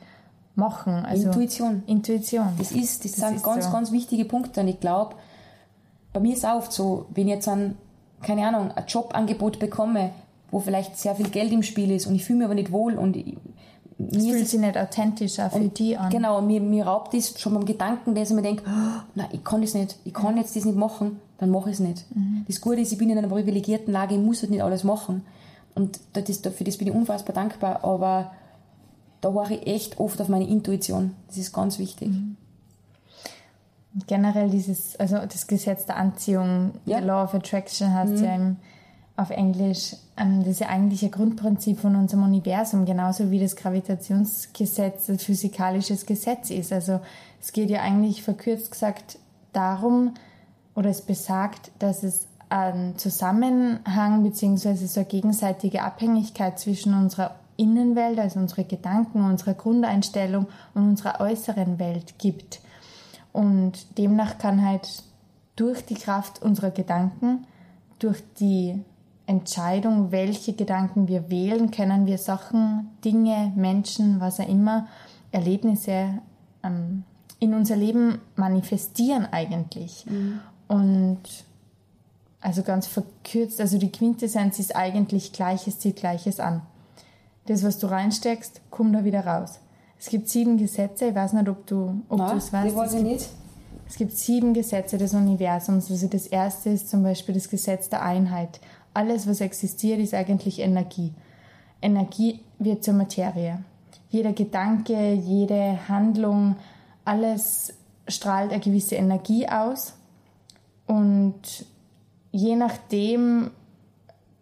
machen. Also Intuition. Intuition. Das ist, das, Das sind ist ganz, so. ganz wichtige Punkte. Und ich glaube, bei mir ist es auch oft so, wenn ich jetzt ein, keine Ahnung, ein Jobangebot bekomme, wo vielleicht sehr viel Geld im Spiel ist und ich fühle mich aber nicht wohl und ich, Mir fühlt sich nicht authentisch auch für die an. Genau, mir, mir raubt das schon beim Gedanken, dass ich mir denke, oh, nein, ich kann das nicht, ich kann jetzt das nicht machen, dann mache ich es nicht. Mhm. Das Gute ist, ich bin in einer privilegierten Lage, ich muss halt nicht alles machen. Und das ist, für das bin ich unfassbar dankbar, aber da war ich echt oft auf meine Intuition. Das ist ganz wichtig. Mhm. generell dieses, also das Gesetz der Anziehung, Ja. Law of Attraction heißt ja im, auf Englisch, ähm, das ja eigentlich ein Grundprinzip von unserem Universum, genauso wie das Gravitationsgesetz ein physikalisches Gesetz ist. Also es geht ja eigentlich verkürzt gesagt darum, oder es besagt, dass es einen Zusammenhang beziehungsweise so eine gegenseitige Abhängigkeit zwischen unserer Innenwelt, also unsere Gedanken, unserer Grundeinstellung und unserer äußeren Welt gibt. Und demnach kann halt durch die Kraft unserer Gedanken, durch die Entscheidung, welche Gedanken wir wählen, können wir Sachen, Dinge, Menschen, was auch immer, Erlebnisse ähm, in unser Leben manifestieren eigentlich. Und also ganz verkürzt, also die Quintessenz ist eigentlich Gleiches zieht Gleiches an. Das, was du reinsteckst, kommt da wieder raus. Es gibt sieben Gesetze, ich weiß nicht, ob du ob Nein, es weißt. das weiß Es ich gibt- nicht. es gibt sieben Gesetze des Universums. Also das erste ist zum Beispiel das Gesetz der Einheit. Alles, was existiert, ist eigentlich Energie. Energie wird zur Materie. Jeder Gedanke, jede Handlung, alles strahlt eine gewisse Energie aus. Und je nachdem,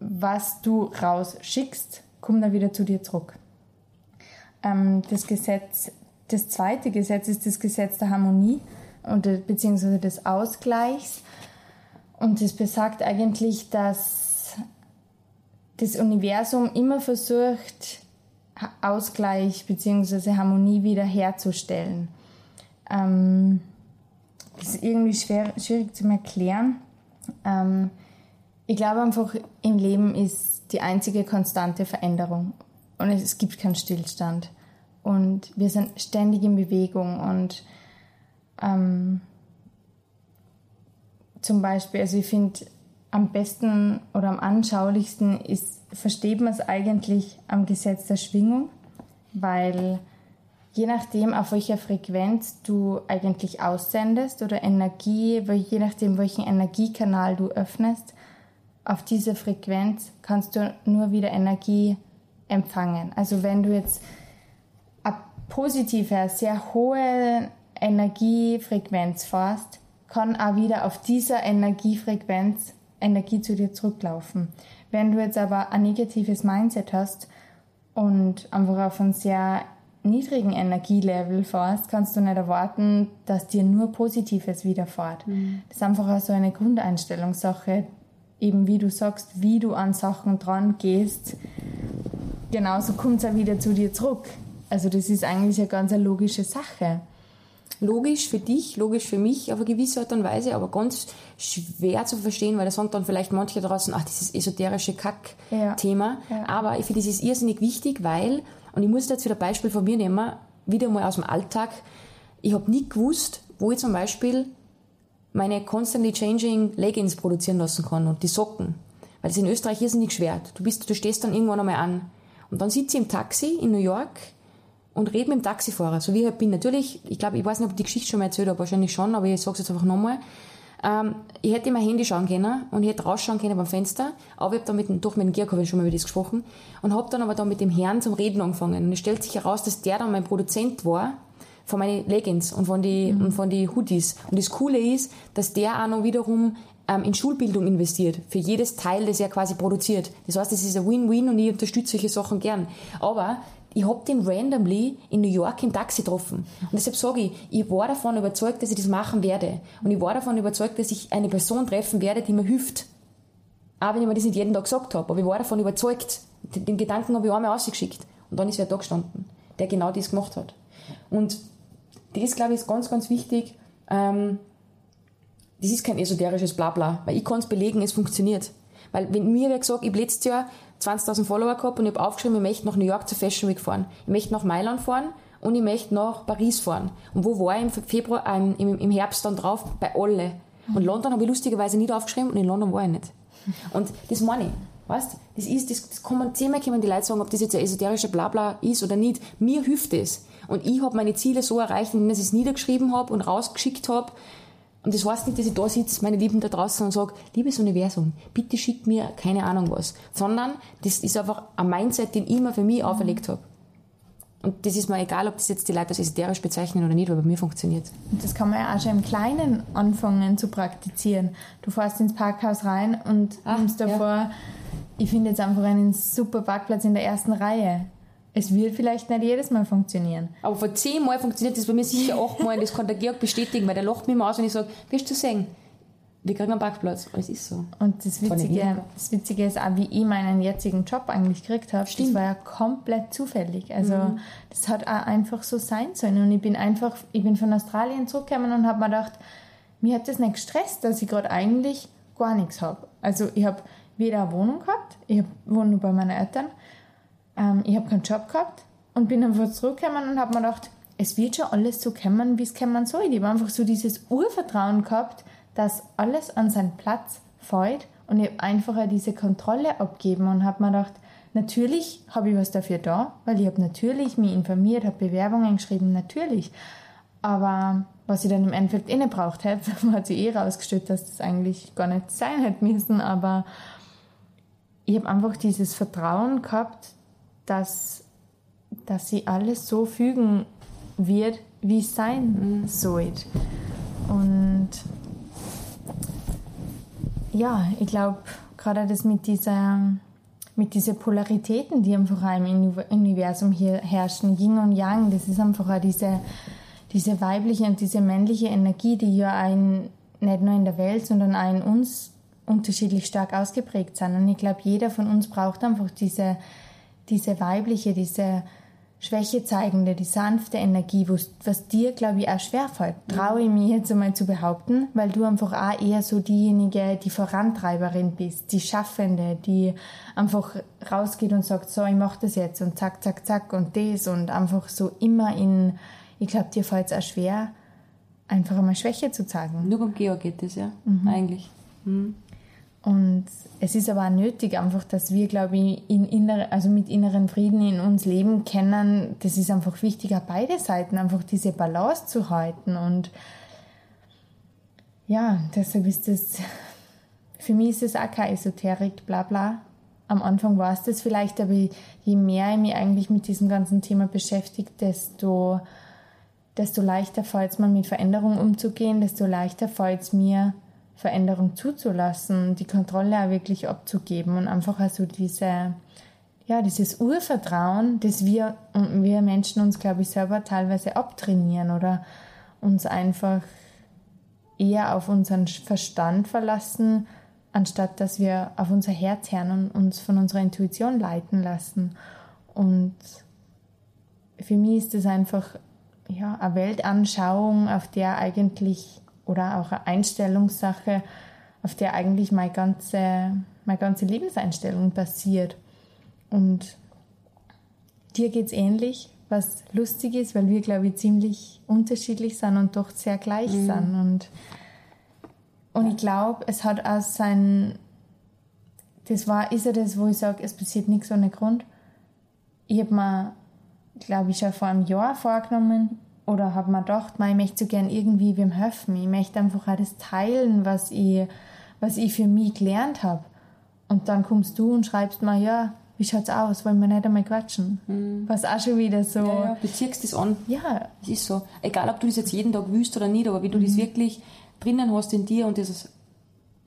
was du rausschickst, kommt er wieder zu dir zurück. Ähm, das Gesetz, das zweite Gesetz ist das Gesetz der Harmonie und, beziehungsweise des Ausgleichs. Und das besagt eigentlich, dass das Universum immer versucht, Ausgleich beziehungsweise Harmonie wiederherzustellen. Ähm, das ist irgendwie schwer, schwierig zu erklären. Ähm, ich glaube einfach, im Leben ist die einzige konstante Veränderung und es, es gibt keinen Stillstand. Und wir sind ständig in Bewegung und ähm, zum Beispiel, also ich finde, am besten oder am anschaulichsten ist, versteht man es eigentlich am Gesetz der Schwingung, weil je nachdem, auf welcher Frequenz du eigentlich aussendest oder Energie, je nachdem, welchen Energiekanal du öffnest, auf diese Frequenz kannst du nur wieder Energie empfangen. Also wenn du jetzt eine positive, sehr hohe Energiefrequenz fährst, kann auch wieder auf dieser Energiefrequenz Energie zu dir zurücklaufen. Wenn du jetzt aber ein negatives Mindset hast und einfach auf einem sehr niedrigen Energielevel fährst, kannst du nicht erwarten, dass dir nur Positives widerfährt. Das ist einfach auch so eine Grundeinstellungssache, eben wie du sagst, wie du an Sachen dran gehst, genauso kommt es auch wieder zu dir zurück. Also das ist eigentlich eine ganz eine logische Sache. Logisch für dich, logisch für mich auf eine gewisse Art und Weise, aber ganz schwer zu verstehen, weil da sagen dann vielleicht manche draußen, ach, dieses esoterische Kack-Thema. Ja, ja. Aber ich finde, das ist irrsinnig wichtig, weil, und ich muss da jetzt wieder ein Beispiel von mir nehmen, wieder mal aus dem Alltag. Ich habe nie gewusst, wo ich zum Beispiel meine constantly changing Leggings produzieren lassen kann und die Socken. Weil das in Österreich nicht schwer. Du bist, du stehst dann irgendwann einmal an. Und dann sitze ich im Taxi in New York und rede mit dem Taxifahrer, so wie ich halt bin. Natürlich, ich glaube, ich weiß nicht, ob ich die Geschichte schon mal erzählt habe, wahrscheinlich schon, aber ich sage es jetzt einfach nochmal. Ähm, ich hätte in mein Handy schauen können und ich hätte rausschauen können beim Fenster, aber ich habe dann mit dem, durch meinen Georg habe ich schon mal über das gesprochen und habe dann aber dann mit dem Herrn zum Reden angefangen. Und es stellt sich heraus, dass der dann mein Produzent war von meinen Leggings und von die, mhm. und von die Hoodies. Und das Coole ist, dass der auch noch wiederum ähm, in Schulbildung investiert, für jedes Teil, das er quasi produziert. Das heißt, es ist ein Win-Win und ich unterstütze solche Sachen gern. Aber ich hab den randomly in New York im Taxi getroffen. Und deshalb sage ich, ich war davon überzeugt, dass ich das machen werde. Und ich war davon überzeugt, dass ich eine Person treffen werde, die mir hilft. Auch wenn ich mir das nicht jeden Tag gesagt habe. Aber ich war davon überzeugt. Den Gedanken habe ich einmal ausgeschickt. Und dann ist wer da gestanden, der genau das gemacht hat. Und das, glaube ich, ist ganz, ganz wichtig. Ähm, das ist kein esoterisches Blabla, weil ich kann es belegen, es funktioniert. Weil wenn mir wer gesagt, ich habe letztes Jahr 20.000 Follower gehabt und ich habe aufgeschrieben, ich möchte nach New York zur Fashion Week fahren. Ich möchte nach Mailand fahren und ich möchte nach Paris fahren. Und wo war ich im Februar, ähm, im, im Herbst dann drauf? Bei alle. Und London habe ich lustigerweise nicht aufgeschrieben und in London war ich nicht. Und das meine ich. Weißt, das ist, das, das kann man zehnmal können die Leute sagen, ob das jetzt ein esoterischer Blabla ist oder nicht. Mir hilft es. Und ich habe meine Ziele so erreicht, indem ich es niedergeschrieben habe und rausgeschickt habe, und das heißt nicht, dass ich da sitze, meine Lieben da draußen und sage, liebes Universum, bitte schick mir keine Ahnung was. Sondern das ist einfach ein Mindset, den ich mir für mich auferlegt habe. Und das ist mir egal, ob das jetzt die Leute als esoterisch bezeichnen oder nicht, aber bei mir funktioniert Und das kann man ja auch schon im Kleinen anfangen zu praktizieren. Du fährst ins Parkhaus rein und Ach, nimmst davor, ja. ich finde jetzt einfach einen super Parkplatz in der ersten Reihe. Es wird vielleicht nicht jedes Mal funktionieren. Aber vor zehn Mal funktioniert das bei mir sicher achtmal. Das kann der Georg bestätigen, weil der lacht mich immer aus, wenn ich sage, wirst du sehen, wir kriegen einen Parkplatz. Es ist so. Und das Witzige, das Witzige ist auch, wie ich meinen jetzigen Job eigentlich gekriegt habe. Stimmt. Das war ja komplett zufällig. Also, mhm. das hat auch einfach so sein sollen. Und ich bin einfach, ich bin von Australien zurückgekommen und habe mir gedacht, mir hat das nicht gestresst, dass ich gerade eigentlich gar nichts habe. Also, ich habe weder eine Wohnung gehabt, ich wohne nur bei meinen Eltern, ähm, ich habe keinen Job gehabt und bin einfach zurückgekommen und habe mir gedacht, es wird schon alles so kommen, wie es kommen soll. Ich habe einfach so dieses Urvertrauen gehabt, dass alles an seinen Platz fällt und ich habe einfach diese Kontrolle abgeben und habe mir gedacht, natürlich habe ich was dafür da, weil ich habe natürlich mich informiert, habe Bewerbungen geschrieben, natürlich. Aber was ich dann im Endeffekt eh nicht braucht hätte, <laughs> hat sich eh rausgestellt, dass das eigentlich gar nicht sein hätte müssen. Aber ich habe einfach dieses Vertrauen gehabt, dass, dass sie alles so fügen wird, wie es sein mhm. soll. Und ja, ich glaube, gerade das mit dieser mit diesen Polaritäten, die einfach auch im Universum hier herrschen, Yin und Yang, das ist einfach auch diese, diese weibliche und diese männliche Energie, die ja ein, nicht nur in der Welt, sondern auch in uns unterschiedlich stark ausgeprägt sind. Und ich glaube, jeder von uns braucht einfach diese, diese weibliche, diese Schwäche zeigende, die sanfte Energie, was dir, glaube ich, auch schwerfällt. Traue ich mir jetzt einmal zu behaupten, weil du einfach auch eher so diejenige, die Vorantreiberin bist, die Schaffende, die einfach rausgeht und sagt, so, ich mache das jetzt und zack, zack, zack und das und einfach so immer in, ich glaube, dir fällt es auch schwer, einfach einmal Schwäche zu zeigen. Nur beim Georg geht das, ja, mhm. eigentlich. Mhm. Und es ist aber auch nötig, einfach, dass wir, glaube ich, in innere, also mit inneren Frieden in uns leben können. Das ist einfach wichtig, auf beide Seiten einfach diese Balance zu halten. Und ja, deshalb ist das, für mich ist das auch keine Esoterik, bla bla. Am Anfang war es das vielleicht, aber je mehr ich mich eigentlich mit diesem ganzen Thema beschäftigt, desto, desto leichter fällt es mir, mit Veränderungen umzugehen, desto leichter fällt es mir, Veränderung zuzulassen, die Kontrolle auch wirklich abzugeben und einfach also diese, ja, dieses Urvertrauen, das wir, wir Menschen uns, glaube ich, selber teilweise abtrainieren oder uns einfach eher auf unseren Verstand verlassen, anstatt dass wir auf unser Herz hören und uns von unserer Intuition leiten lassen. Und für mich ist das einfach ja, eine Weltanschauung, auf der eigentlich oder auch eine Einstellungssache, auf der eigentlich meine ganze, meine ganze Lebenseinstellung basiert. Und dir geht es ähnlich. was lustig ist, weil wir, glaube ich, ziemlich unterschiedlich sind und doch sehr gleich mhm. sind. Und, und ich glaube, es hat auch sein, das war, ist ja das, wo ich sage, es passiert nichts ohne Grund. Ich habe mir, glaube ich, schon vor einem Jahr vorgenommen oder habe mir gedacht, ich möchte so gern irgendwie wem helfen. Ich möchte einfach auch das teilen, was ich, was ich für mich gelernt habe. Und dann kommst du und schreibst mir, ja, wie schaut's aus? Wollen wir nicht einmal quatschen? Mhm. Was auch schon wieder so. Ja, ja. Du ziehst das an. Ja. Es ist so. Egal, ob du das jetzt jeden Tag willst oder nicht, aber wenn du mhm. das wirklich drinnen hast in dir und das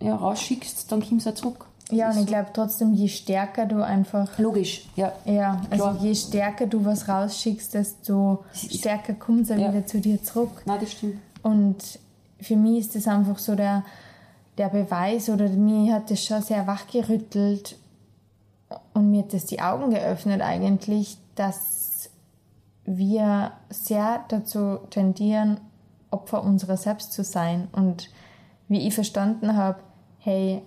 ja, rausschickst, dann kommst du auch zurück. Ja, und ich glaube trotzdem, je stärker du einfach. Logisch, ja. Ja, also Klar. je stärker du was rausschickst, desto stärker kommt es ja. wieder zu dir zurück. Nein, das stimmt. Und für mich ist das einfach so der, der Beweis, oder mir hat das schon sehr wachgerüttelt und mir hat das die Augen geöffnet eigentlich, dass wir sehr dazu tendieren, Opfer unserer selbst zu sein. Und wie ich verstanden habe, hey,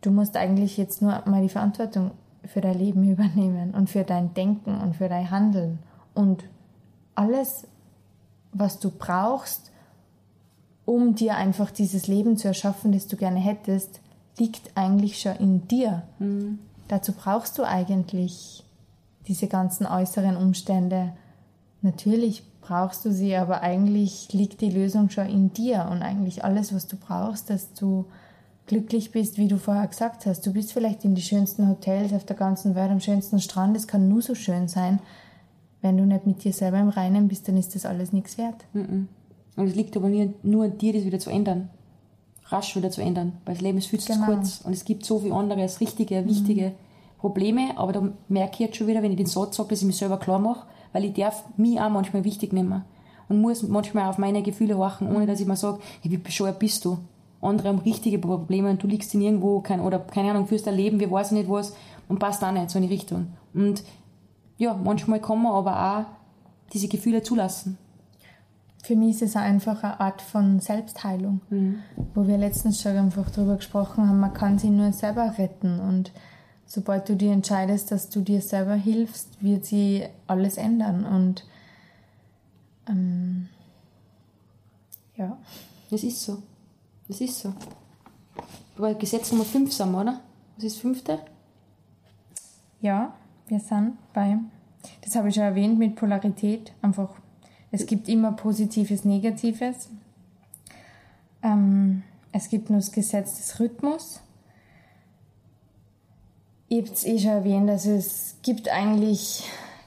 du musst eigentlich jetzt nur mal die Verantwortung für dein Leben <laughs> übernehmen und für dein Denken und für dein Handeln. Und alles, was du brauchst, um dir einfach dieses Leben zu erschaffen, das du gerne hättest, liegt eigentlich schon in dir. Mhm. Dazu brauchst du eigentlich diese ganzen äußeren Umstände. Natürlich brauchst du sie, aber eigentlich liegt die Lösung schon in dir und eigentlich alles, was du brauchst, dass du glücklich bist, wie du vorher gesagt hast. Du bist vielleicht in die schönsten Hotels auf der ganzen Welt, am schönsten Strand. Es kann nur so schön sein. Wenn du nicht mit dir selber im Reinen bist, dann ist das alles nichts wert. Und es liegt aber nur an dir, das wieder zu ändern. Rasch wieder zu ändern. Weil das Leben ist viel zu genau. kurz. Und es gibt so viel anderes, richtige, wichtige mhm. Probleme. Aber da merke ich jetzt schon wieder, wenn ich den Satz sage, dass ich mich selber klar mache, weil ich darf mich auch manchmal wichtig nehmen. Und muss manchmal auf meine Gefühle horchen, ohne dass ich mir sage, hey, wie bescheuert bist du? Andere haben richtige Probleme und du liegst in irgendwo, kein, oder keine Ahnung, führst dein Leben, wir weiß nicht was, und passt auch nicht so in die Richtung. Und ja, manchmal kann man aber auch diese Gefühle zulassen. Für mich ist es einfach eine Art von Selbstheilung, mhm. wo wir letztens schon einfach darüber gesprochen haben, man kann sich nur selber retten und sobald du dir entscheidest, dass du dir selber hilfst, wird sie alles ändern und ähm, ja. Das ist so. Das ist so. Aber Gesetz Nummer 5 sind wir, oder? Was ist das fünfte? Ja, wir sind bei, das habe ich schon erwähnt, mit Polarität. Einfach, es gibt immer Positives, Negatives. Ähm, es gibt nur das Gesetz des Rhythmus. Ich habe es eh schon erwähnt, also es gibt eigentlich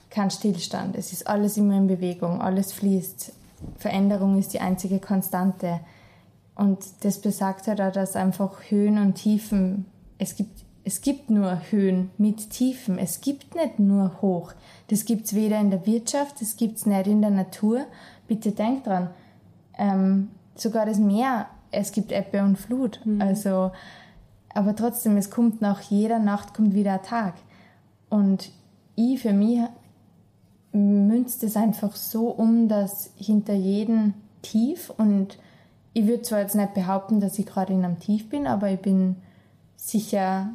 keinen Stillstand. Es ist alles immer in Bewegung, alles fließt. Veränderung ist die einzige Konstante. Und das besagt halt auch, dass einfach Höhen und Tiefen, es gibt, es gibt nur Höhen mit Tiefen, es gibt nicht nur hoch. Das gibt es weder in der Wirtschaft, das gibt es nicht in der Natur. Bitte denkt dran, ähm, sogar das Meer, es gibt Ebbe und Flut. Mhm. Also, aber trotzdem, es kommt nach jeder Nacht kommt wieder ein Tag. Und ich für mich münzt es einfach so um, dass hinter jedem Tief und ich würde zwar jetzt nicht behaupten, dass ich gerade in einem Tief bin, aber ich bin sicher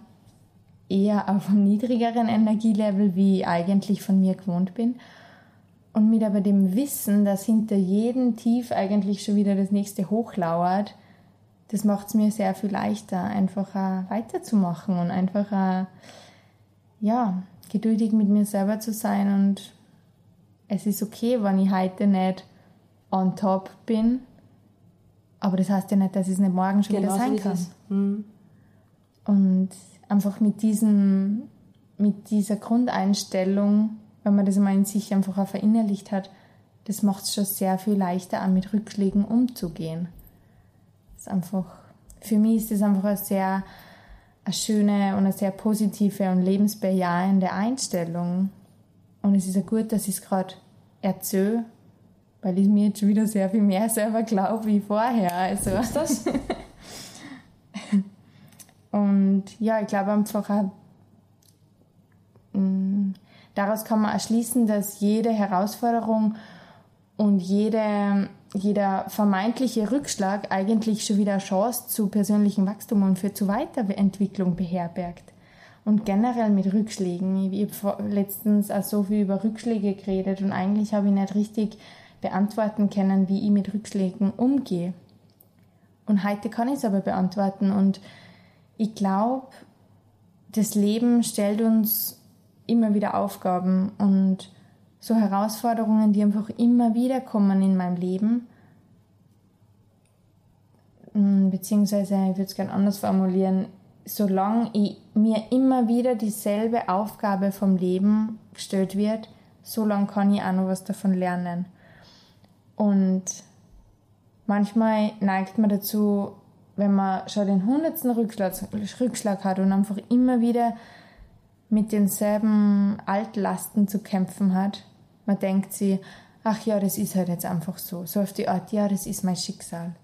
eher auf einem niedrigeren Energielevel, wie ich eigentlich von mir gewohnt bin. Und mit aber dem Wissen, dass hinter jedem Tief eigentlich schon wieder das nächste hochlauert, das macht es mir sehr viel leichter, einfach weiterzumachen und einfach ja, geduldig mit mir selber zu sein. Und es ist okay, wenn ich heute nicht on top bin, aber das heißt ja nicht, dass es nicht morgen schon genau wieder sein kann. Mhm. Und einfach mit diesem, mit dieser Grundeinstellung, wenn man das mal in sich einfach auch verinnerlicht hat, das macht es schon sehr viel leichter, auch mit Rückschlägen umzugehen. Das ist einfach, für mich ist das einfach eine sehr eine schöne und eine sehr positive und lebensbejahende Einstellung. Und es ist ja gut, dass ich es gerade erzähle, weil ich mir jetzt schon wieder sehr viel mehr selber glaube wie vorher. Also. Was ist das? <laughs> Und ja, ich glaube einfach auch, mm, daraus kann man erschließen, dass jede Herausforderung und jede, jeder vermeintliche Rückschlag eigentlich schon wieder eine Chance zu persönlichem Wachstum und für zu Weiterentwicklung beherbergt. Und generell mit Rückschlägen. Ich habe letztens auch so viel über Rückschläge geredet und eigentlich habe ich nicht richtig beantworten können, wie ich mit Rückschlägen umgehe. Und heute kann ich es aber beantworten. Und ich glaube, das Leben stellt uns immer wieder Aufgaben und so Herausforderungen, die einfach immer wieder kommen in meinem Leben. Hm, beziehungsweise, ich würde es gerne anders formulieren, solange ich, mir immer wieder dieselbe Aufgabe vom Leben gestellt wird, solange kann ich auch noch was davon lernen. Und manchmal neigt man dazu, wenn man schon den hundertsten Rückschlag, Rückschlag hat und einfach immer wieder mit denselben Altlasten zu kämpfen hat, man denkt sich, ach ja, das ist halt jetzt einfach so. So auf die Art, ja, das ist mein Schicksal.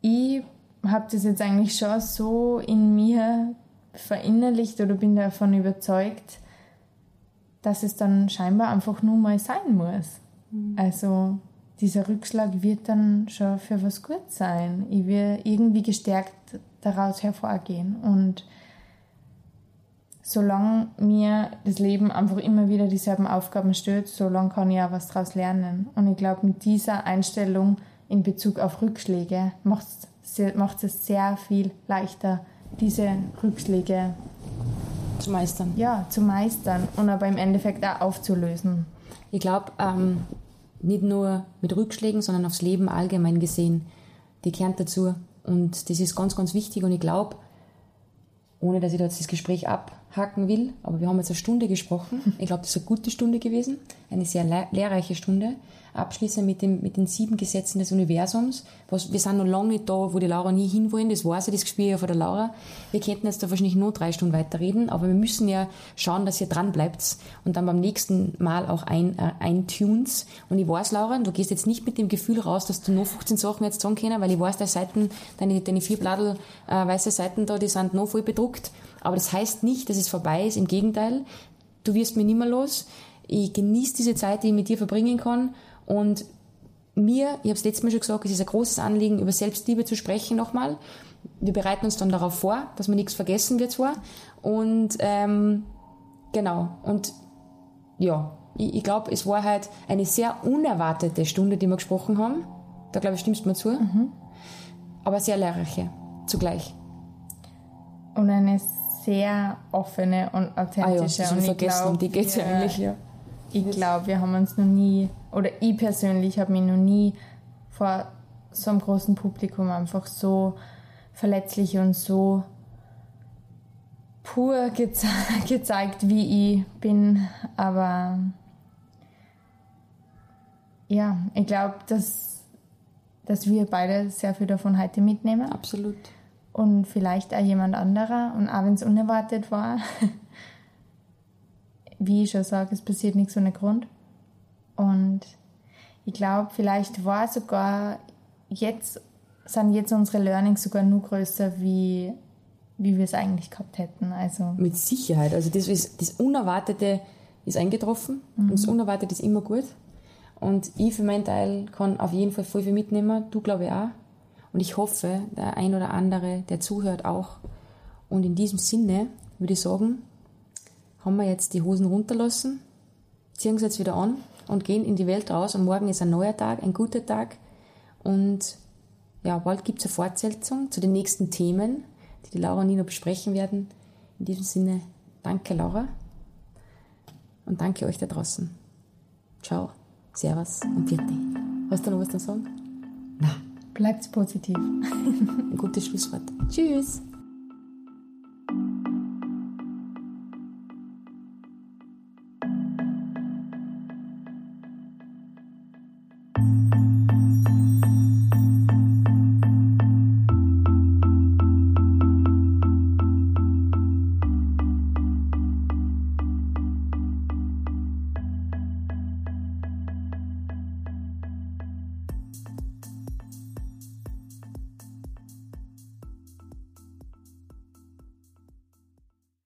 Ich habe das jetzt eigentlich schon so in mir verinnerlicht oder bin davon überzeugt, dass es dann scheinbar einfach nur mal sein muss. Mhm. Also dieser Rückschlag wird dann schon für was gut sein. Ich will irgendwie gestärkt daraus hervorgehen. Und solange mir das Leben einfach immer wieder dieselben Aufgaben stellt, solange kann ich auch was daraus lernen. Und ich glaube, mit dieser Einstellung in Bezug auf Rückschläge macht es sehr viel leichter, diese Rückschläge zu meistern. Ja, zu meistern und aber im Endeffekt auch aufzulösen. Ich glaube, ähm, nicht nur mit Rückschlägen, sondern aufs Leben allgemein gesehen, die gehört dazu. Und das ist ganz, ganz wichtig. Und ich glaube, ohne dass ich da jetzt das Gespräch abhacken will, aber wir haben jetzt eine Stunde gesprochen. Ich glaube, das ist eine gute Stunde gewesen, eine sehr lehrreiche Stunde abschließen mit, dem, mit den sieben Gesetzen des Universums. Was, wir sind noch lange nicht da, wo die Laura nie hinwollen. Das weiß ich, das Gespür ja von der Laura. Wir könnten jetzt da wahrscheinlich nur drei Stunden weiterreden, aber wir müssen ja schauen, dass ihr dran bleibt und dann beim nächsten Mal auch ein, äh, eintunes. Und ich weiß, Laura, du gehst jetzt nicht mit dem Gefühl raus, dass du nur 15 Sachen jetzt sagen können, weil ich weiß, deine Seiten, deine, deine vier Bladel äh, weiße Seiten da, die sind noch voll bedruckt. Aber das heißt nicht, dass es vorbei ist. Im Gegenteil, du wirst mir nimmer los. Ich genieße diese Zeit, die ich mit dir verbringen kann und mir, ich habe es letztes Mal schon gesagt, es ist ein großes Anliegen, über Selbstliebe zu sprechen nochmal. Wir bereiten uns dann darauf vor, dass wir nichts vergessen wird zwar. Und ähm, genau. Und ja, ich, ich glaube, es war halt eine sehr unerwartete Stunde, die wir gesprochen haben. Da glaube ich, stimmst du mir zu. Mhm. Aber sehr lehrreiche zugleich. Und eine sehr offene und authentische. Ah ja, und vergessen, glaub, um die geht es ja eigentlich. Ja. Ich glaube, wir haben uns noch nie oder ich persönlich habe mich noch nie vor so einem großen Publikum einfach so verletzlich und so pur geze <laughs> gezeigt, wie ich bin. Aber ja, ich glaube, dass, dass wir beide sehr viel davon heute mitnehmen. Absolut. Und vielleicht auch jemand anderer. Und auch wenn es unerwartet war, <laughs> wie ich schon sage, es passiert nichts ohne Grund. Und ich glaube, vielleicht war sogar jetzt, sind jetzt unsere Learnings sogar nur größer, wie, wie wir es eigentlich gehabt hätten. Also Mit Sicherheit. Also das, ist, das Unerwartete ist eingetroffen mhm. und das Unerwartete ist immer gut. Und ich für meinen Teil kann auf jeden Fall voll viel mitnehmen. Du glaube ich auch. Und ich hoffe, der ein oder andere, der zuhört, auch. Und in diesem Sinne würde ich sagen, haben wir jetzt die Hosen runterlassen, ziehen sie jetzt wieder an und gehen in die Welt raus und morgen ist ein neuer Tag, ein guter Tag und ja, bald gibt es eine Fortsetzung zu den nächsten Themen, die die Laura und Nino besprechen werden. In diesem Sinne, danke Laura und danke euch da draußen. Ciao, Servus und Vierte. Hast du noch was zu sagen? Na. Bleibt positiv. Ein gutes Schlusswort. Tschüss.